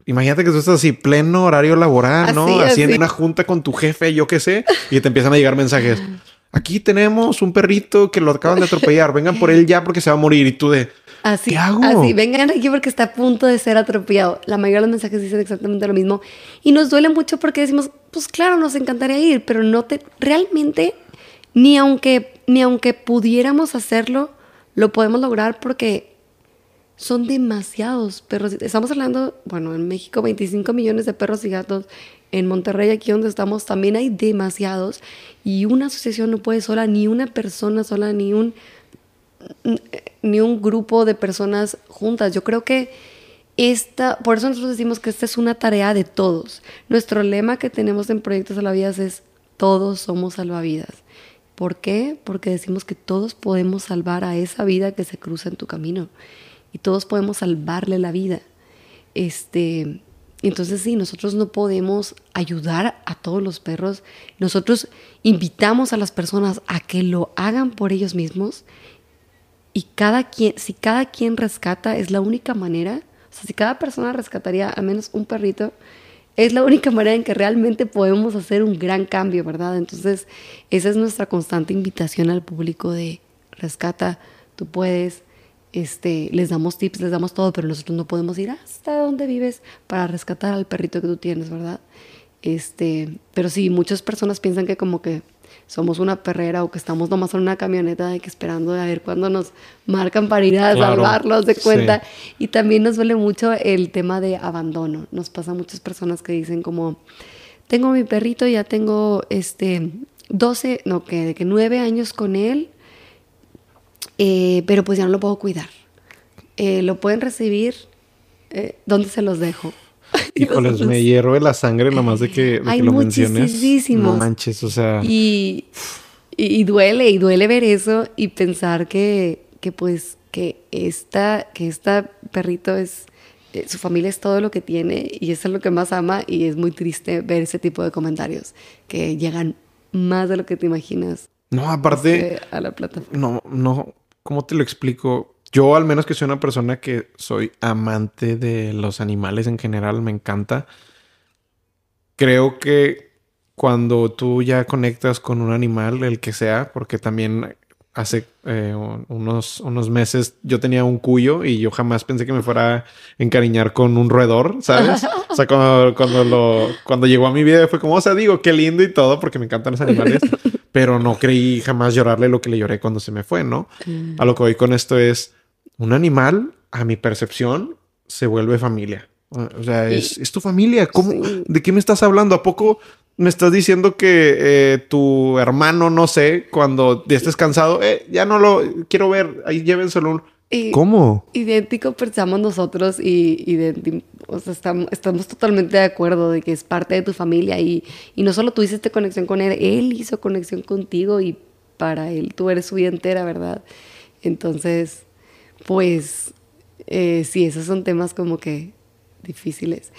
imagínate que tú estás así, pleno horario laboral, ¿no? Haciendo una junta con tu jefe, yo qué sé, y te empiezan a llegar mensajes. Aquí tenemos un perrito que lo acaban de atropellar, vengan por él ya porque se va a morir y tú de... Así, ¿Qué hago? Así, vengan aquí porque está a punto de ser atropellado. La mayoría de los mensajes dicen exactamente lo mismo. Y nos duele mucho porque decimos, pues claro, nos encantaría ir, pero no te... Realmente ni aunque, ni aunque pudiéramos hacerlo, lo podemos lograr porque son demasiados perros. Estamos hablando, bueno, en México 25 millones de perros y gatos. En Monterrey, aquí donde estamos, también hay demasiados. Y una asociación no puede sola, ni una persona sola, ni un ni un grupo de personas juntas. Yo creo que esta, por eso nosotros decimos que esta es una tarea de todos. Nuestro lema que tenemos en Proyectos Salvavidas es todos somos salvavidas. ¿Por qué? Porque decimos que todos podemos salvar a esa vida que se cruza en tu camino y todos podemos salvarle la vida. Este, entonces sí, nosotros no podemos ayudar a todos los perros. Nosotros invitamos a las personas a que lo hagan por ellos mismos y cada quien, si cada quien rescata, es la única manera, o sea, si cada persona rescataría al menos un perrito, es la única manera en que realmente podemos hacer un gran cambio, ¿verdad? Entonces, esa es nuestra constante invitación al público de rescata, tú puedes, este, les damos tips, les damos todo, pero nosotros no podemos ir hasta donde vives para rescatar al perrito que tú tienes, ¿verdad? Este, pero sí, muchas personas piensan que como que somos una perrera o que estamos nomás en una camioneta de que esperando a ver cuándo nos marcan para ir a salvarlos de cuenta. Y también nos duele mucho el tema de abandono. Nos pasa a muchas personas que dicen como, tengo mi perrito, ya tengo este 12, no, que de que 9 años con él, eh, pero pues ya no lo puedo cuidar. Eh, lo pueden recibir, eh, ¿dónde se los dejo? Híjoles, me hierve la sangre nomás de que, de que lo menciones. No manches, o sea. Y, y, duele, y duele ver eso y pensar que, que pues, que esta, que esta perrito es, eh, su familia es todo lo que tiene y eso es lo que más ama y es muy triste ver ese tipo de comentarios que llegan más de lo que te imaginas. No, aparte. Este, a la plataforma. No, no, ¿cómo te lo explico? Yo al menos que soy una persona que soy amante de los animales en general, me encanta. Creo que cuando tú ya conectas con un animal, el que sea, porque también hace eh, unos, unos meses yo tenía un cuyo y yo jamás pensé que me fuera a encariñar con un roedor, ¿sabes? O sea, cuando, cuando, lo, cuando llegó a mi vida fue como, o sea, digo, qué lindo y todo, porque me encantan los animales, pero no creí jamás llorarle lo que le lloré cuando se me fue, ¿no? A lo que voy con esto es, un animal, a mi percepción, se vuelve familia. O sea, es, tu familia. ¿Cómo, ¿De qué me estás hablando? ¿A poco me estás diciendo que eh, tu hermano, no sé, cuando ya estés cansado, eh, ya no lo quiero ver, ahí llévenselo? ¿Cómo? Idéntico pensamos nosotros y, o sea, estamos, estamos, totalmente de acuerdo de que es parte de tu familia y, y no solo tú hiciste conexión con él, él hizo conexión contigo y para él tú eres su vida entera, ¿verdad? Entonces, pues eh, sí, esos son temas como que difíciles.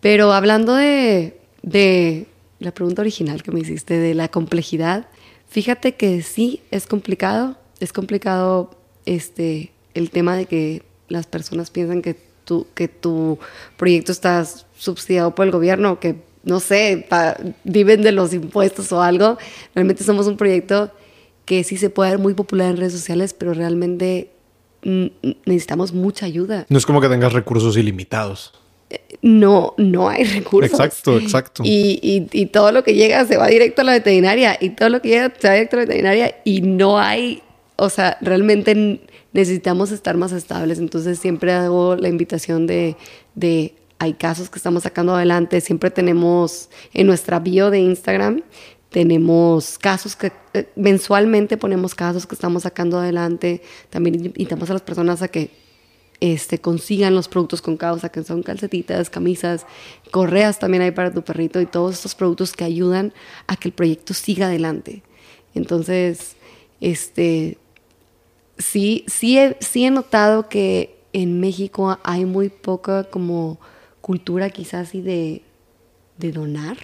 Pero hablando de, de la pregunta original que me hiciste, de la complejidad, fíjate que sí, es complicado. Es complicado este, el tema de que las personas piensan que tu, que tu proyecto está subsidiado por el gobierno, que no sé, viven de los impuestos o algo. Realmente somos un proyecto que sí se puede ver muy popular en redes sociales, pero realmente necesitamos mucha ayuda. No es como que tengas recursos ilimitados. No, no hay recursos. Exacto, exacto. Y, y, todo lo que llega se va directo a la veterinaria y todo lo que llega se va directo a la veterinaria y no hay, o sea, realmente necesitamos estar más estables. Entonces siempre hago la invitación de, de hay casos que estamos sacando adelante, siempre tenemos en nuestra bio de Instagram tenemos casos que eh, mensualmente ponemos casos que estamos sacando adelante. También invitamos a las personas a que este, consigan los productos con causa, que son calcetitas, camisas, correas también hay para tu perrito y todos estos productos que ayudan a que el proyecto siga adelante. Entonces, este, sí, sí he, sí he notado que en México hay muy poca como cultura quizás y de, de donar,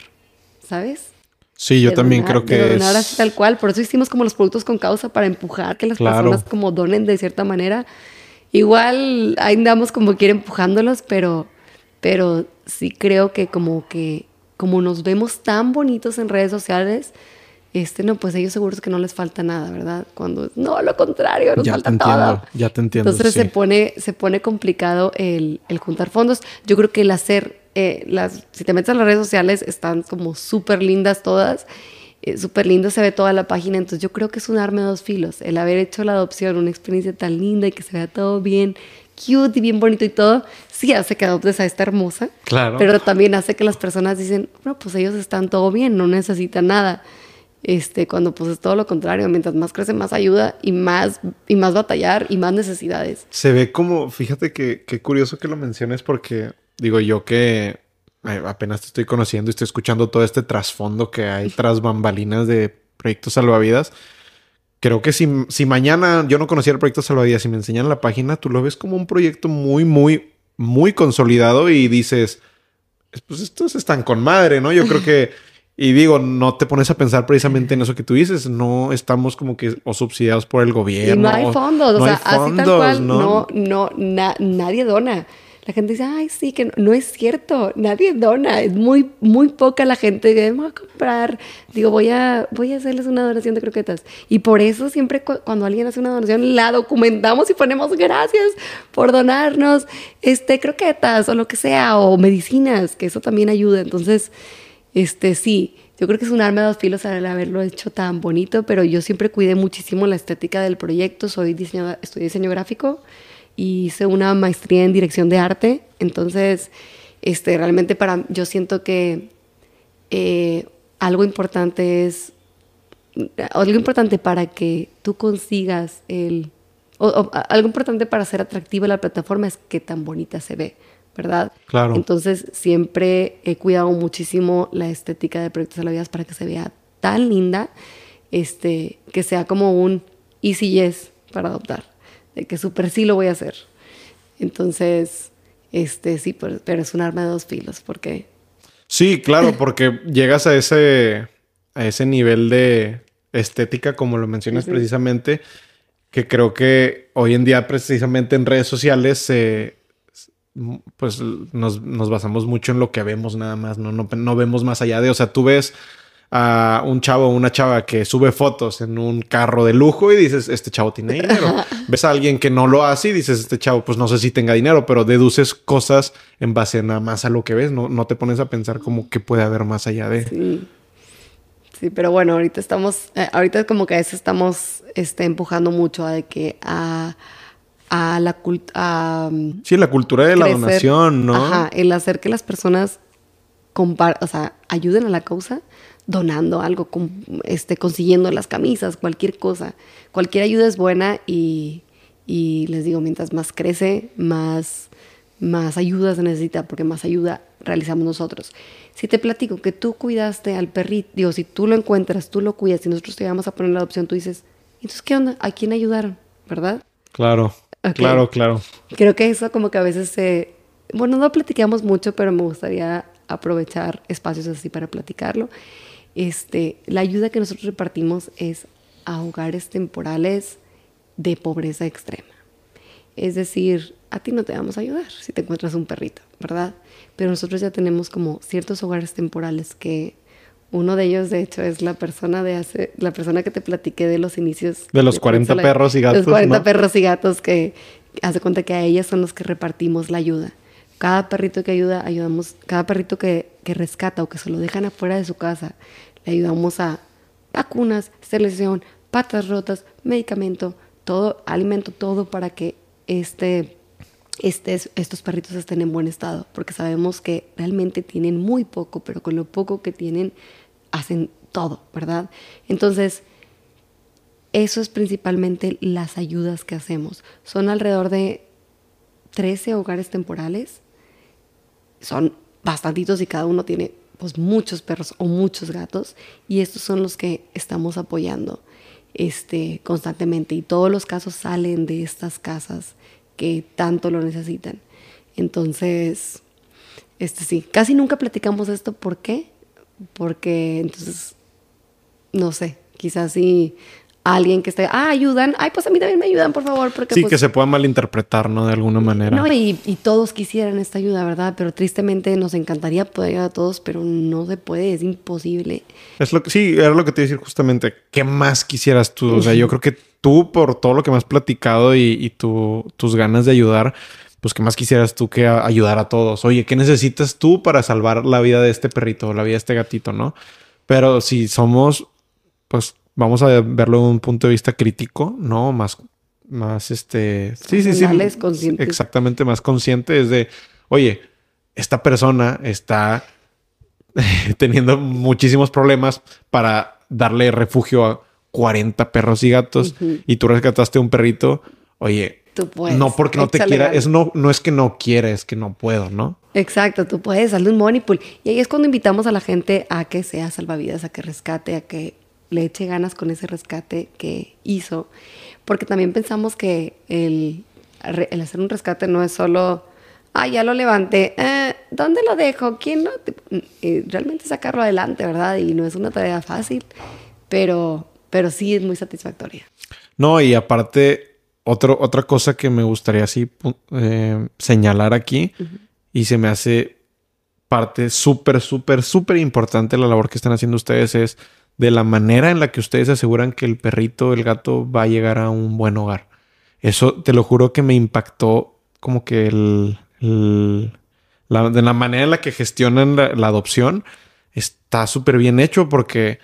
¿sabes? Sí, yo también creo que de donar así tal cual. Por eso hicimos como los productos con causa para empujar que las personas como donen de cierta manera. Igual ahí andamos como quiere empujándolos, pero, pero sí creo que como que como nos vemos tan bonitos en redes sociales, este no, pues ellos seguros que no les falta nada, ¿verdad? Cuando no, lo contrario, nos falta todo. Ya te entiendo. Entonces se pone, se pone complicado el, el juntar fondos. Yo creo que el hacer eh, las, si te metes a las redes sociales, están como súper lindas todas. Eh, súper lindo se ve toda la página. Entonces yo creo que es un arma de dos filos. El haber hecho la adopción, una experiencia tan linda y que se vea todo bien cute y bien bonito y todo, sí hace que adoptes a esta hermosa. Claro. Pero también hace que las personas dicen, bueno, pues ellos están todo bien, no necesitan nada. Este, cuando pues es todo lo contrario, mientras más crece, más ayuda y más, y más batallar y más necesidades. Se ve como, fíjate que, qué curioso que lo menciones porque digo yo que apenas te estoy conociendo y estoy escuchando todo este trasfondo que hay tras bambalinas de proyectos salvavidas. Creo que si, si mañana yo no conociera el proyecto salvavidas y me enseñan la página, tú lo ves como un proyecto muy, muy, muy consolidado y dices, pues estos están con madre, ¿no? Yo creo que, y digo, no te pones a pensar precisamente en eso que tú dices, no estamos como que o subsidiados por el gobierno. Y no hay fondos, o, sea, así tal cual, no, no, nadie dona. La gente dice, ay, sí, que no, es cierto, nadie dona, es muy, muy poca la gente que va a comprar, digo, voy a, voy a hacerles una donación de croquetas. Y por eso siempre cuando alguien hace una donación, la documentamos y ponemos gracias por donarnos este, croquetas o lo que sea, o medicinas, que eso también ayuda. Entonces, este, sí, yo creo que es un arma de dos filos al haberlo hecho tan bonito, pero yo siempre cuidé muchísimo la estética del proyecto, soy diseñador, estudié diseño gráfico y hice una maestría en dirección de arte. Entonces, este, realmente para, yo siento que eh, algo importante es, algo importante para que tú consigas el, algo importante para ser atractiva la plataforma es que tan bonita se ve, ¿verdad? Claro. Entonces, siempre he cuidado muchísimo la estética de Proyectos a la Vida para que se vea tan linda, este, que sea como un easy yes para adoptar que súper sí lo voy a hacer. Entonces, este sí, pero, es un arma de dos filos, porque... Sí, claro, porque llegas a ese, a ese nivel de estética, como lo mencionas precisamente, que creo que hoy en día precisamente en redes sociales se... pues nos, nos, basamos mucho en lo que vemos nada más, ¿no? No, no vemos más allá de, o sea, tú ves a un chavo o una chava que sube fotos en un carro de lujo y dices, este chavo tiene dinero. Ves a alguien que no lo hace y dices, este chavo, pues no sé si tenga dinero, pero deduces cosas en base nada más a lo que ves. No, no te pones a pensar como que puede haber más allá de. Sí. Sí, pero bueno, ahorita estamos, eh, ahorita como que a veces estamos este, empujando mucho a de que a, a la cultura. Sí, la cultura de la donación, ¿no? Ajá, el hacer que las personas o sea, ayuden a la causa donando algo, este, consiguiendo las camisas, cualquier cosa. Cualquier ayuda es buena y, les digo, mientras más crece, más, más ayuda se necesita, porque más ayuda realizamos nosotros. Si te platico que tú cuidaste al perrito, digo, si tú lo encuentras, tú lo cuidas y nosotros te vamos a poner la adopción, tú dices, entonces, ¿qué onda? ¿A quién ayudaron? ¿Verdad? Claro, claro, claro. Creo que eso como que a veces se... Bueno, no platicamos mucho, pero me gustaría aprovechar espacios así para platicarlo. Este, la ayuda que nosotros repartimos es a hogares temporales de pobreza extrema. Es decir, a ti no te vamos a ayudar si te encuentras un perrito, ¿verdad? Pero nosotros ya tenemos como ciertos hogares temporales que uno de ellos, de hecho, es la persona de hace, la persona que te platiqué de los inicios. De los 40 perros y gatos. Los 40 perros y gatos que hace cuenta que a ellas son los que repartimos la ayuda. Cada perrito que ayuda, ayudamos, cada perrito que, que rescata o que se lo dejan afuera de su casa, le ayudamos a vacunas, esterilización, patas rotas, medicamento, todo, alimento, todo para que este, este, estos perritos estén en buen estado, porque sabemos que realmente tienen muy poco, pero con lo poco que tienen hacen todo, ¿verdad? Entonces, eso es principalmente las ayudas que hacemos. Son alrededor de 13 hogares temporales. Son bastantitos y cada uno tiene pues muchos perros o muchos gatos y estos son los que estamos apoyando este, constantemente y todos los casos salen de estas casas que tanto lo necesitan. Entonces, este sí, casi nunca platicamos esto, ¿por qué? Porque entonces, no sé, quizás sí alguien que esté, ah, ayudan, ay, pues a mí también me ayudan, por favor. Porque, sí, pues, que se pueda malinterpretar, ¿no? De alguna manera. No, y, todos quisieran esta ayuda, ¿verdad? Pero tristemente nos encantaría poder ayudar a todos, pero no se puede, es imposible. Es lo que, sí, era lo que te iba a decir justamente. ¿Qué más quisieras tú? O sea, yo creo que tú, por todo lo que me has platicado y, tus ganas de ayudar, pues qué más quisieras tú que ayudar a todos. Oye, ¿qué necesitas tú para salvar la vida de este perrito, la vida de este gatito, no? Pero si somos, pues vamos a verlo de un punto de vista crítico, ¿no? Más, más este... Sí, sí, sí. Conscientes. Exactamente, más consciente es de, oye, esta persona está teniendo muchísimos problemas para darle refugio a 40 perros y gatos y tú rescataste un perrito, oye, no porque no te quiera, es no, no es que no quiera, es que no puedo, ¿no? Exacto, tú puedes darle un money pool. Y ahí es cuando invitamos a la gente a que sea salvavidas, a que rescate, a que le eche ganas con ese rescate que hizo. Porque también pensamos que el, el hacer un rescate no es solo, ah, ya lo levanté, eh, ¿dónde lo dejo? ¿Quién no? realmente sacarlo adelante, ¿verdad? Y no es una tarea fácil, pero, pero sí es muy satisfactoria. No, y aparte, otro, otra cosa que me gustaría así eh, señalar aquí, y se me hace parte súper, súper, súper importante la labor que están haciendo ustedes es de la manera en la que ustedes aseguran que el perrito, el gato va a llegar a un buen hogar. Eso te lo juro que me impactó como que el, la, de la manera en la que gestionan la, adopción está súper bien hecho porque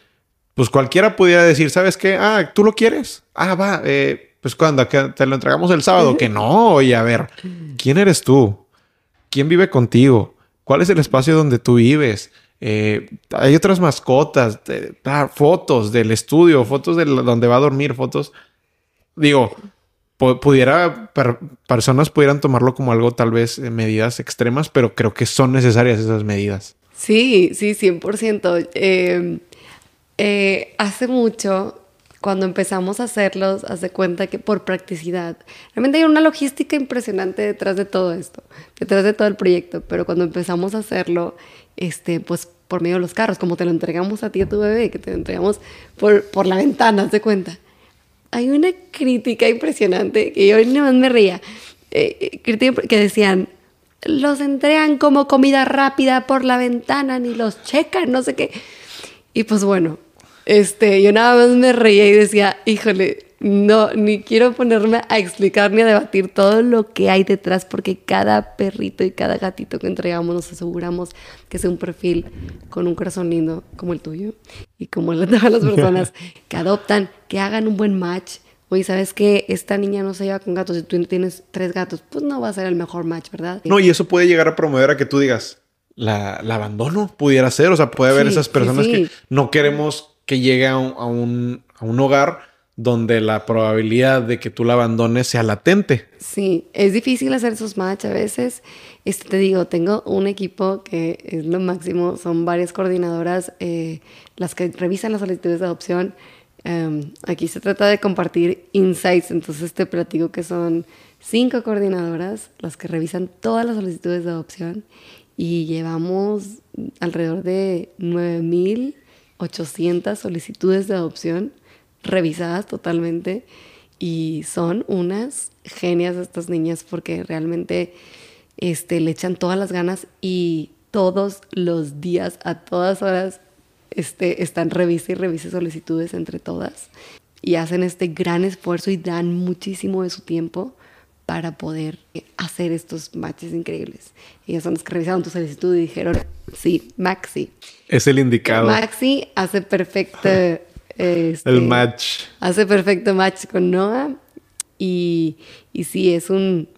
pues cualquiera pudiera decir, ¿sabes qué? Ah, tú lo quieres. Ah, va, eh, pues cuando te lo entregamos el sábado, que no, oye, a ver, ¿quién eres tú? ¿Quién vive contigo? ¿Cuál es el espacio donde tú vives? Eh, hay otras mascotas, ah, fotos del estudio, fotos de donde va a dormir, fotos. Digo, pudiera, personas pudieran tomarlo como algo tal vez medidas extremas, pero creo que son necesarias esas medidas. Sí, sí, 100%. Em, eh, hace mucho, cuando empezamos a hacerlos, hace cuenta que por practicidad, realmente hay una logística impresionante detrás de todo esto, detrás de todo el proyecto, pero cuando empezamos a hacerlo, este, pues por medio de los carros, como te lo entregamos a ti a tu bebé, que te lo entregamos por, por la ventana, de cuenta hay una crítica impresionante que yo ni más me reía. Eh, eh, que decían, los entregan como comida rápida por la ventana, ni los checan, no sé qué. Y pues bueno, este, yo nada más me reía y decía, híjole, no, ni quiero ponerme a explicar ni a debatir todo lo que hay detrás, porque cada perrito y cada gatito que entregamos nos aseguramos que sea un perfil con un corazón lindo como el tuyo y como el de todas las personas que adoptan, que hagan un buen match. Oye, ¿sabes que Esta niña no se lleva con gatos. Si tú tienes tres gatos, pues no va a ser el mejor match, ¿verdad? No, y eso puede llegar a promover a que tú digas, la, abandono, pudiera ser. O sea, puede haber esas personas que no queremos que llegue a un, a un hogar donde la probabilidad de que tú la abandones sea latente. Sí, es difícil hacer esos match a veces. Este, te digo, tengo un equipo que es lo máximo, son varias coordinadoras eh, las que revisan las solicitudes de adopción. Em, aquí se trata de compartir insights, entonces te platico que son cinco coordinadoras las que revisan todas las solicitudes de adopción y llevamos alrededor de 9.800 solicitudes de adopción revisadas totalmente y son unas genias estas niñas porque realmente este, le echan todas las ganas y todos los días, a todas horas, este, están revisa y revisa solicitudes entre todas y hacen este gran esfuerzo y dan muchísimo de su tiempo para poder hacer estos matches increíbles. Ellas son las que revisaron tu solicitud y dijeron, sí, Maxi. Es el indicado. Maxi hace perfecto este, el match. Hace perfecto match con Noah. Y, y sí, es un,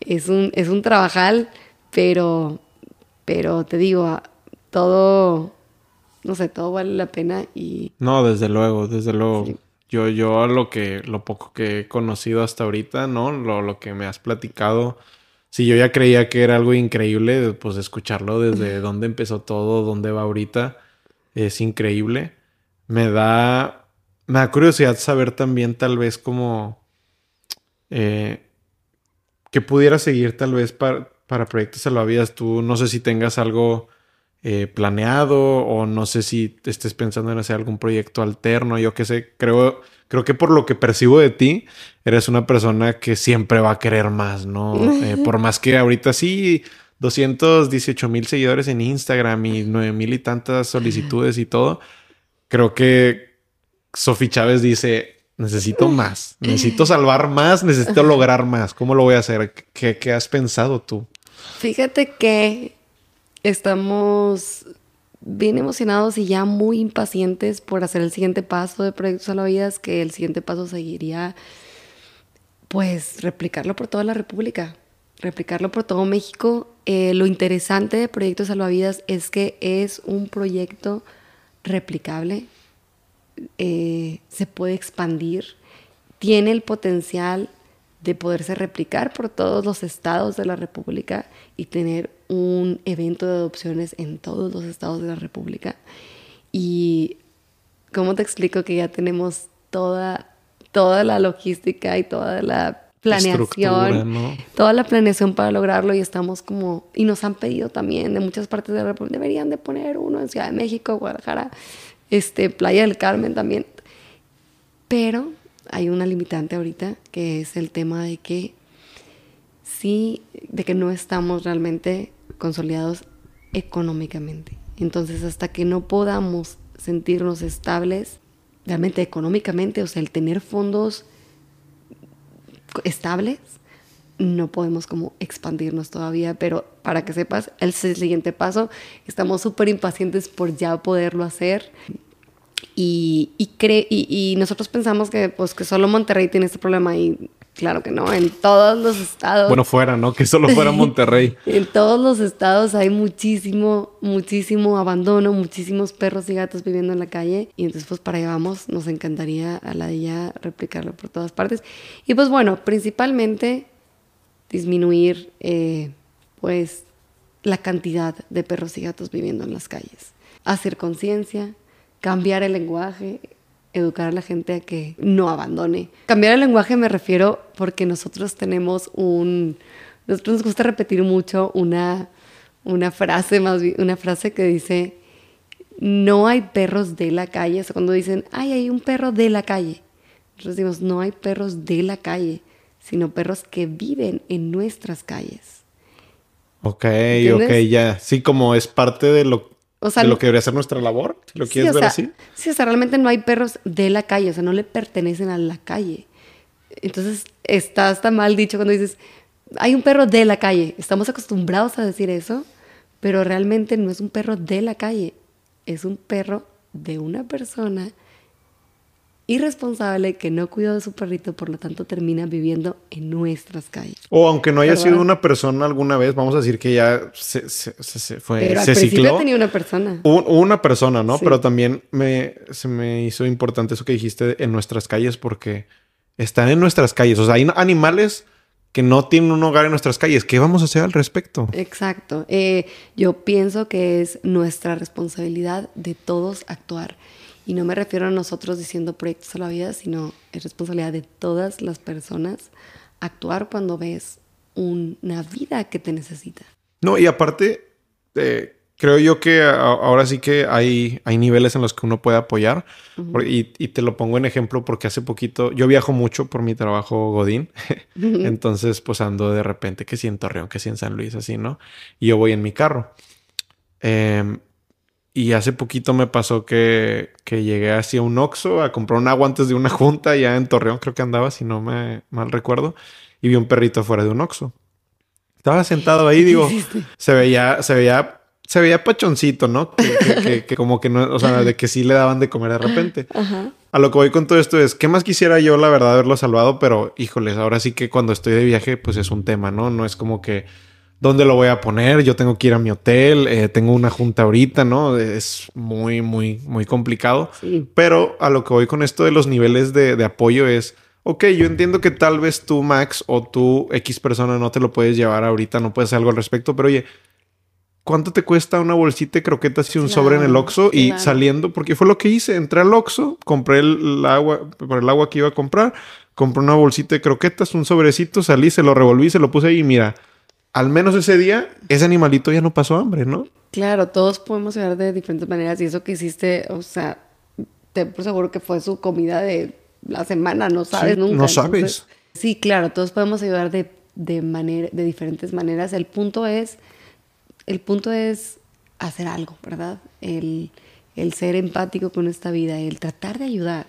es un, es un trabajal, pero, pero te digo, todo, no sé, todo vale la pena y... No, desde luego, desde luego. Yo, yo lo que, lo poco que he conocido hasta ahorita, ¿no? Lo, lo que me has platicado, si yo ya creía que era algo increíble, pues escucharlo desde dónde empezó todo, dónde va ahorita, es increíble me da, me da curiosidad saber también tal vez como eh, que pudiera seguir tal vez para, para proyectos salvavidas. Tú no sé si tengas algo eh, planeado o no sé si estés pensando en hacer algún proyecto alterno. Yo qué sé, creo, creo que por lo que percibo de ti, eres una persona que siempre va a querer más, ¿no? Eh, por más que ahorita sí... 218 mil seguidores en Instagram y 9 mil y tantas solicitudes y todo creo que Sofi Chávez dice, necesito más, necesito salvar más, necesito lograr más. ¿Cómo lo voy a hacer? ¿Qué, has pensado tú? Fíjate que estamos bien emocionados y ya muy impacientes por hacer el siguiente paso de Proyectos Salvavidas, que el siguiente paso seguiría, pues, replicarlo por toda la República, replicarlo por todo México. Eh, lo interesante de Proyectos Salvavidas es que es un proyecto replicable eh, se puede expandir, tiene el potencial de poderse replicar por todos los estados de la República y tener un evento de adopciones en todos los estados de la República. Y cómo te explico que ya tenemos toda, toda la logística y toda la planeación, toda la planeación para lograrlo y estamos como, y nos han pedido también de muchas partes de la República, deberían de poner uno en Ciudad de México, Guadalajara, este, Playa del Carmen también. Pero hay una limitante ahorita que es el tema de que sí, de que no estamos realmente consolidados económicamente. Entonces, hasta que no podamos sentirnos estables realmente económicamente, o sea, el tener fondos estables, no podemos como expandirnos todavía, pero para que sepas, el siguiente paso, estamos súper impacientes por ya poderlo hacer. Y, y, y, nosotros pensamos que, pues, que solo Monterrey tiene este problema y Claro que no, en todos los estados. Bueno, fuera, ¿no? Que solo fuera Monterrey. en todos los estados hay muchísimo, muchísimo abandono, muchísimos perros y gatos viviendo en la calle. Y entonces, pues para allá vamos, nos encantaría a la de ya replicarlo por todas partes. Y pues bueno, principalmente disminuir, eh, pues, la cantidad de perros y gatos viviendo en las calles. Hacer conciencia, cambiar el lenguaje, educar a la gente a que no abandone. Cambiar el lenguaje me refiero porque nosotros tenemos un... Nosotros nos gusta repetir mucho una, una frase, más una frase que dice, no hay perros de la calle. O sea, cuando dicen, ay, hay un perro de la calle. Nosotros decimos, no hay perros de la calle, sino perros que viven en nuestras calles. Ok, ok, ya. Sí, como es parte de lo o sea, de lo que debería ser nuestra labor, si lo quieres ver así. Sí, o sea, realmente no hay perros de la calle, o sea, no le pertenecen a la calle. Entonces, está hasta mal dicho cuando dices, hay un perro de la calle. Estamos acostumbrados a decir eso, pero realmente no es un perro de la calle, es un perro de una persona irresponsable que no cuidó de su perrito, por lo tanto termina viviendo en nuestras calles. O aunque no haya sido una persona alguna vez, vamos a decir que ya se, se, se fue, Pero al principio tenía una persona. una persona, ¿no? Pero también me, se me hizo importante eso que dijiste en nuestras calles porque están en nuestras calles. O sea, hay animales que no tienen un hogar en nuestras calles. ¿Qué vamos a hacer al respecto? Exacto. Eh, yo pienso que es nuestra responsabilidad de todos actuar. Y no me refiero a nosotros diciendo proyectos a la vida, sino es responsabilidad de todas las personas actuar cuando ves una vida que te necesita. No, y aparte, eh, creo yo que ahora sí que hay, hay niveles en los que uno puede apoyar. y, te lo pongo en ejemplo porque hace poquito, yo viajo mucho por mi trabajo Godín. Entonces, pues ando de repente que si en Torreón, que si en San Luis, así, ¿no? Y yo voy en mi carro. Eh, y hace poquito me pasó que, que llegué hacia un Oxxo a comprar un agua antes de una junta ya en Torreón, creo que andaba, si no me mal recuerdo, y vi un perrito fuera de un Oxxo. Estaba sentado ahí, digo, se veía, se veía, se veía pachoncito, ¿no? Que, que, como que no, o sea, de que sí le daban de comer de repente. A lo que voy con todo esto es, ¿qué más quisiera yo, la verdad, haberlo salvado? Pero, híjoles, ahora sí que cuando estoy de viaje, pues es un tema, ¿no? No es como que dónde lo voy a poner, yo tengo que ir a mi hotel, eh, tengo una junta ahorita, ¿no? Es muy, muy, muy complicado. Pero a lo que voy con esto de los niveles de, apoyo es, ok, yo entiendo que tal vez tú, Max, o tú, X persona, no te lo puedes llevar ahorita, no puedes hacer algo al respecto, pero oye, ¿cuánto te cuesta una bolsita de croquetas y un sobre en el Oxxo? Y saliendo, porque fue lo que hice, entré al Oxxo, compré el, agua, por el agua que iba a comprar, compré una bolsita de croquetas, un sobrecito, salí, se lo revolví, se lo puse ahí y mira, al menos ese día, ese animalito ya no pasó hambre, ¿no? Claro, todos podemos llegar de diferentes maneras y eso que hiciste, o sea, te por seguro que fue su comida de la semana, no sabes nunca. No sabes. sí, claro, todos podemos ayudar de, de, manera, de diferentes maneras. El punto es, el punto es hacer algo, ¿verdad? El, el ser empático con esta vida, el tratar de ayudar.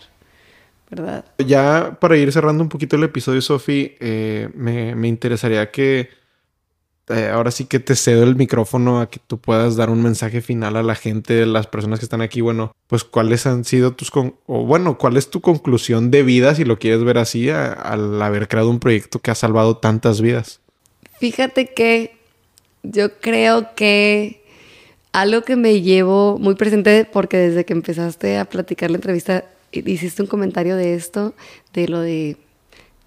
¿verdad? Ya para ir cerrando un poquito el episodio, Sofi, eh, me, me interesaría que eh, ahora sí que te cedo el micrófono a que tú puedas dar un mensaje final a la gente, las personas que están aquí. Bueno, pues cuáles han sido tus, o bueno, cuál es tu conclusión de vida, si lo quieres ver así, al haber creado un proyecto que ha salvado tantas vidas. Fíjate que yo creo que algo que me llevo muy presente, porque desde que empezaste a platicar la entrevista, hiciste un comentario de esto, de lo de,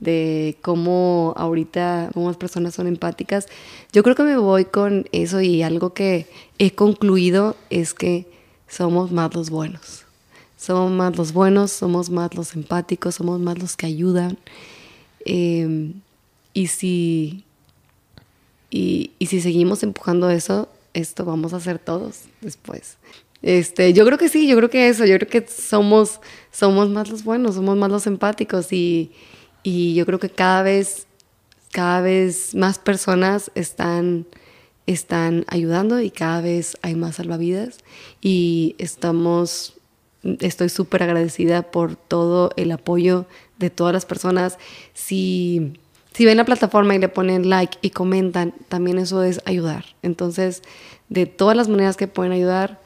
de cómo ahorita cómo las personas son empáticas. Yo creo que me voy con eso y algo que he concluido es que somos más los buenos. Somos más los buenos, somos más los empáticos, somos más los que ayudan. Em, y si y, y, si seguimos empujando eso, esto vamos a hacer todos después. Este, yo creo que sí, yo creo que eso, yo creo que somos, somos más los buenos, somos más los empáticos y, y yo creo que cada vez, cada vez más personas están, están ayudando y cada vez hay más salvavidas y estamos, estoy súper agradecida por todo el apoyo de todas las personas. Si si ven la plataforma y le ponen like y comentan, también eso es ayudar. Entonces, de todas las maneras que pueden ayudar,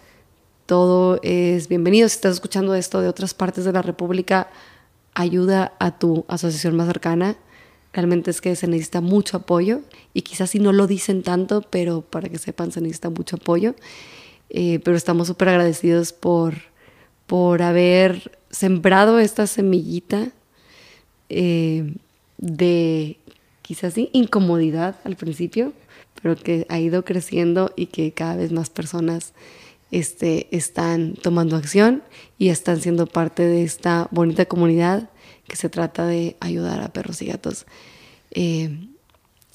todo es bienvenido. Si estás escuchando esto de otras partes de la República, ayuda a tu asociación más cercana. Realmente es que se necesita mucho apoyo y quizás si no lo dicen tanto, pero para que sepan se necesita mucho apoyo. Eh, pero estamos súper agradecidos por, por haber sembrado esta semillita eh, de quizás sí, incomodidad al principio, pero que ha ido creciendo y que cada vez más personas este, están tomando acción y están siendo parte de esta bonita comunidad que se trata de ayudar a perros y gatos eh,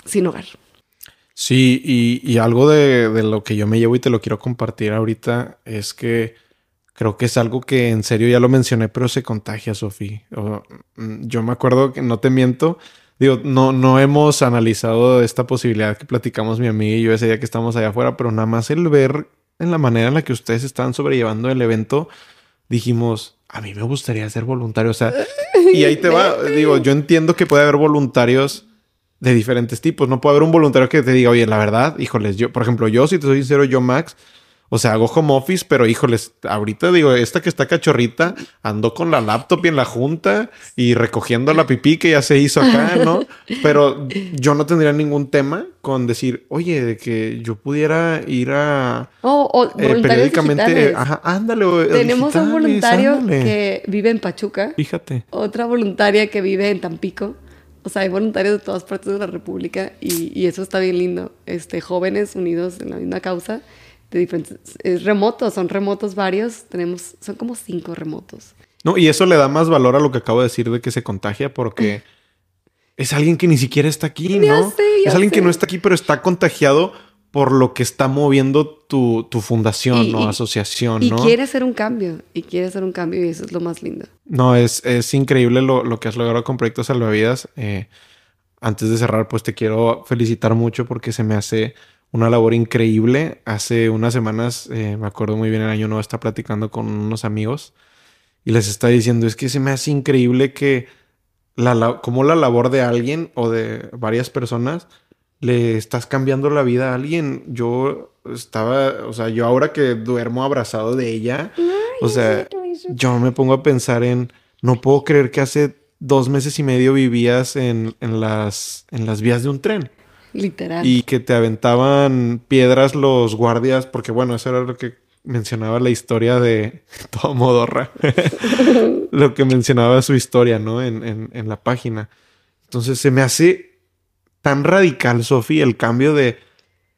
sin hogar. Sí, y, algo de, de, lo que yo me llevo y te lo quiero compartir ahorita es que creo que es algo que en serio ya lo mencioné, pero se contagia, Sofía. Mm, yo me acuerdo que no te miento, Digo, no, no hemos analizado esta posibilidad que platicamos mi amiga y yo ese día que estamos allá afuera, pero nada más el ver en la manera en la que ustedes están sobrellevando el evento, dijimos, a mí me gustaría ser voluntario. O sea, y ahí te va. Digo, yo entiendo que puede haber voluntarios de diferentes tipos. No puede haber un voluntario que te diga, oye, la verdad, híjoles, yo, por ejemplo, yo, si te soy sincero, yo, Max, o sea, hago home office, pero híjoles, ahorita digo, esta que está cachorrita andó con la laptop y en la junta y recogiendo la pipí que ya se hizo acá, ¿no? Pero yo no tendría ningún tema con decir, oye, de que yo pudiera ir a oh, eh, periódicamente, ajá, ándale. Tenemos un voluntario que vive en Pachuca. Fíjate. Otra voluntaria que vive en Tampico. O sea, hay voluntarios de todas partes de la República y, y eso está bien lindo. Este, jóvenes unidos en la misma causa de diferentes, es remoto, son remotos varios, tenemos, son como cinco remotos. No, y eso le da más valor a lo que acabo de decir de que se contagia porque es alguien que ni siquiera está aquí, ¿no? es alguien que no está aquí, pero está contagiado por lo que está moviendo tu, fundación o asociación, y quiere hacer un cambio, y quiere hacer un cambio, y eso es lo más lindo. No, es, es increíble lo, lo que has logrado con Proyectos Salvavidas. Eh, antes de cerrar, pues te quiero felicitar mucho porque se me hace una labor increíble. Hace unas semanas, eh, me acuerdo muy bien, el año nuevo, está platicando con unos amigos y les está diciendo, es que se me hace increíble que la, como la labor de alguien o de varias personas le estás cambiando la vida a alguien. Yo estaba, o sea, yo ahora que duermo abrazado de ella, o sea, yo me pongo a pensar en, no puedo creer que hace dos meses y medio vivías en, en, las, en las vías de un tren. Literal. Y que te aventaban piedras los guardias, porque bueno, eso era lo que mencionaba la historia de todo Modorra. lo que mencionaba su historia, ¿no? En, en, la página. Entonces se me hace tan radical, Sofi, el cambio de,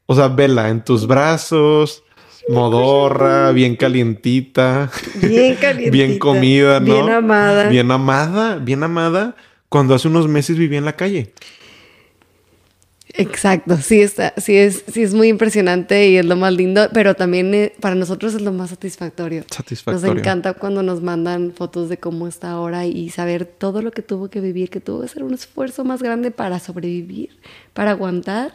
o sea, vela en tus brazos, modorra, bien calientita. Bien calientita. bien comida, ¿no? Bien amada. Bien amada, bien amada, cuando hace unos meses vivía en la calle. Exacto, sí, está, sí, es, sí es muy impresionante y es lo más lindo, pero también eh, para nosotros es lo más satisfactorio. Satisfactorio. Nos encanta cuando nos mandan fotos de cómo está ahora y saber todo lo que tuvo que vivir, que tuvo que hacer un esfuerzo más grande para sobrevivir, para aguantar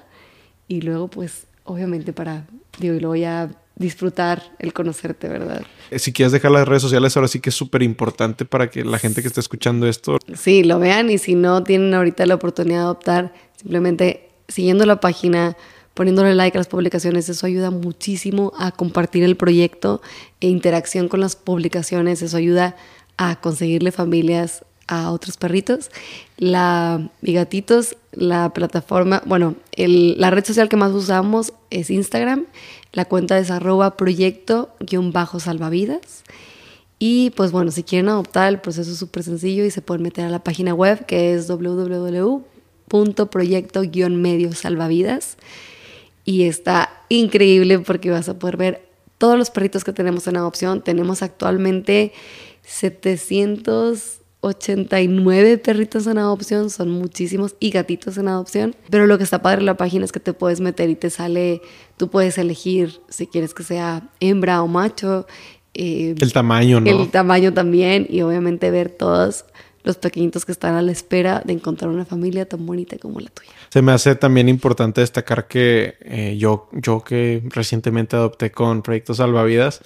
y luego pues obviamente para, digo, y luego ya disfrutar el conocerte, ¿verdad? Eh, si quieres dejar las redes sociales, ahora sí que es súper importante para que la gente que esté escuchando esto... Sí, lo vean y si no tienen ahorita la oportunidad de adoptar, simplemente siguiendo la página, poniéndole like a las publicaciones, eso ayuda muchísimo a compartir el proyecto e interacción con las publicaciones, eso ayuda a conseguirle familias a otros perritos. La y gatitos, la plataforma, bueno, la red social que más usamos es Instagram, la cuenta es arroba proyecto-salvavidas Y pues bueno, si quieren adoptar, el proceso es súper sencillo y se pueden meter a la página web que es www.proyecto-medio salvavidas. Y está increíble porque vas a poder ver todos los perritos que tenemos en adopción. Tenemos actualmente 789 perritos en adopción, son muchísimos, y gatitos en adopción. Pero lo que está padre en la página es que te puedes meter y te sale, tú puedes elegir si quieres que sea hembra o macho. Eh, el tamaño, ¿no? El tamaño también, y obviamente ver todos los pequeñitos que están a la espera de encontrar una familia tan bonita como la tuya. Se me hace también importante destacar que eh, yo, yo que recientemente adopté con Proyectos Salvavidas,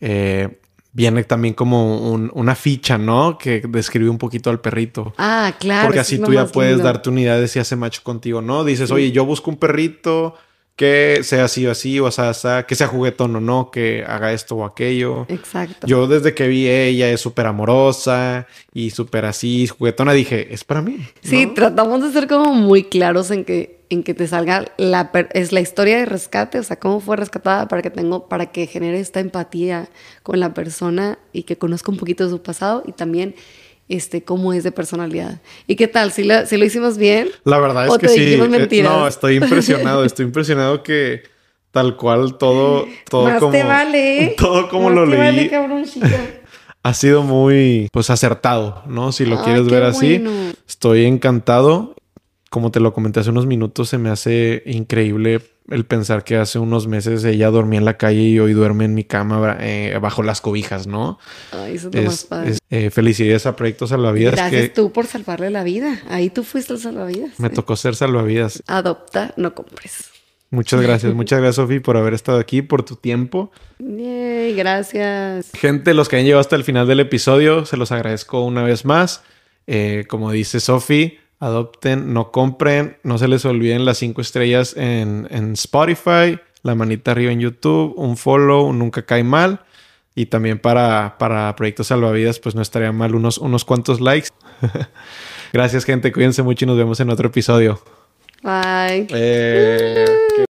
eh, viene también como una ficha, ¿no? Que describe un poquito al perrito. Ah, claro. Porque así tú ya puedes darte unidad de si hace macho contigo, ¿no? Dices, oye, yo busco un perrito que sea así o así, o sea, que sea juguetón o no, que haga esto o aquello. Exacto. Yo desde que vi ella es súper amorosa y súper así, juguetona, dije, es para mí. Sí, tratamos de ser como muy claros en que, en que te salga la, es la historia de rescate, o sea, cómo fue rescatada para que tengo, para que genere esta empatía con la persona y que conozca un poquito de su pasado y también este, cómo es de personalidad. ¿Y qué tal? ¿Si lo, si lo hicimos bien? La verdad es que sí. Eh, no, estoy impresionado. estoy impresionado que tal cual todo, todo Más como. Te vale. ¿eh? Todo como lo leí. ha sido muy, pues, acertado, ¿no? Si lo quieres ver así. Estoy encantado. Como te lo comenté hace unos minutos, se me hace increíble el pensar que hace unos meses ella dormía en la calle y hoy duerme en mi cama eh, bajo las cobijas, ¿no? Ay, eso es, más padre. Eh, felicidades a Proyectos Salvavidas. Gracias tú por salvarle la vida. Ahí tú fuiste el salvavidas. Me tocó ser salvavidas. Adopta, no compres. Muchas gracias, muchas gracias Sofi por haber estado aquí, por tu tiempo. Yay, gracias. Gente, los que han llegado hasta el final del episodio, se los agradezco una vez más. Eh, como dice Sofi, adopten, no compren, no se les olviden las cinco estrellas en, Spotify, la manita arriba en YouTube, un follow, nunca cae mal. Y también para, para Proyectos Salvavidas, pues no estaría mal unos, unos cuantos likes. Gracias, gente. Cuídense mucho y nos vemos en otro episodio. Bye. Eh,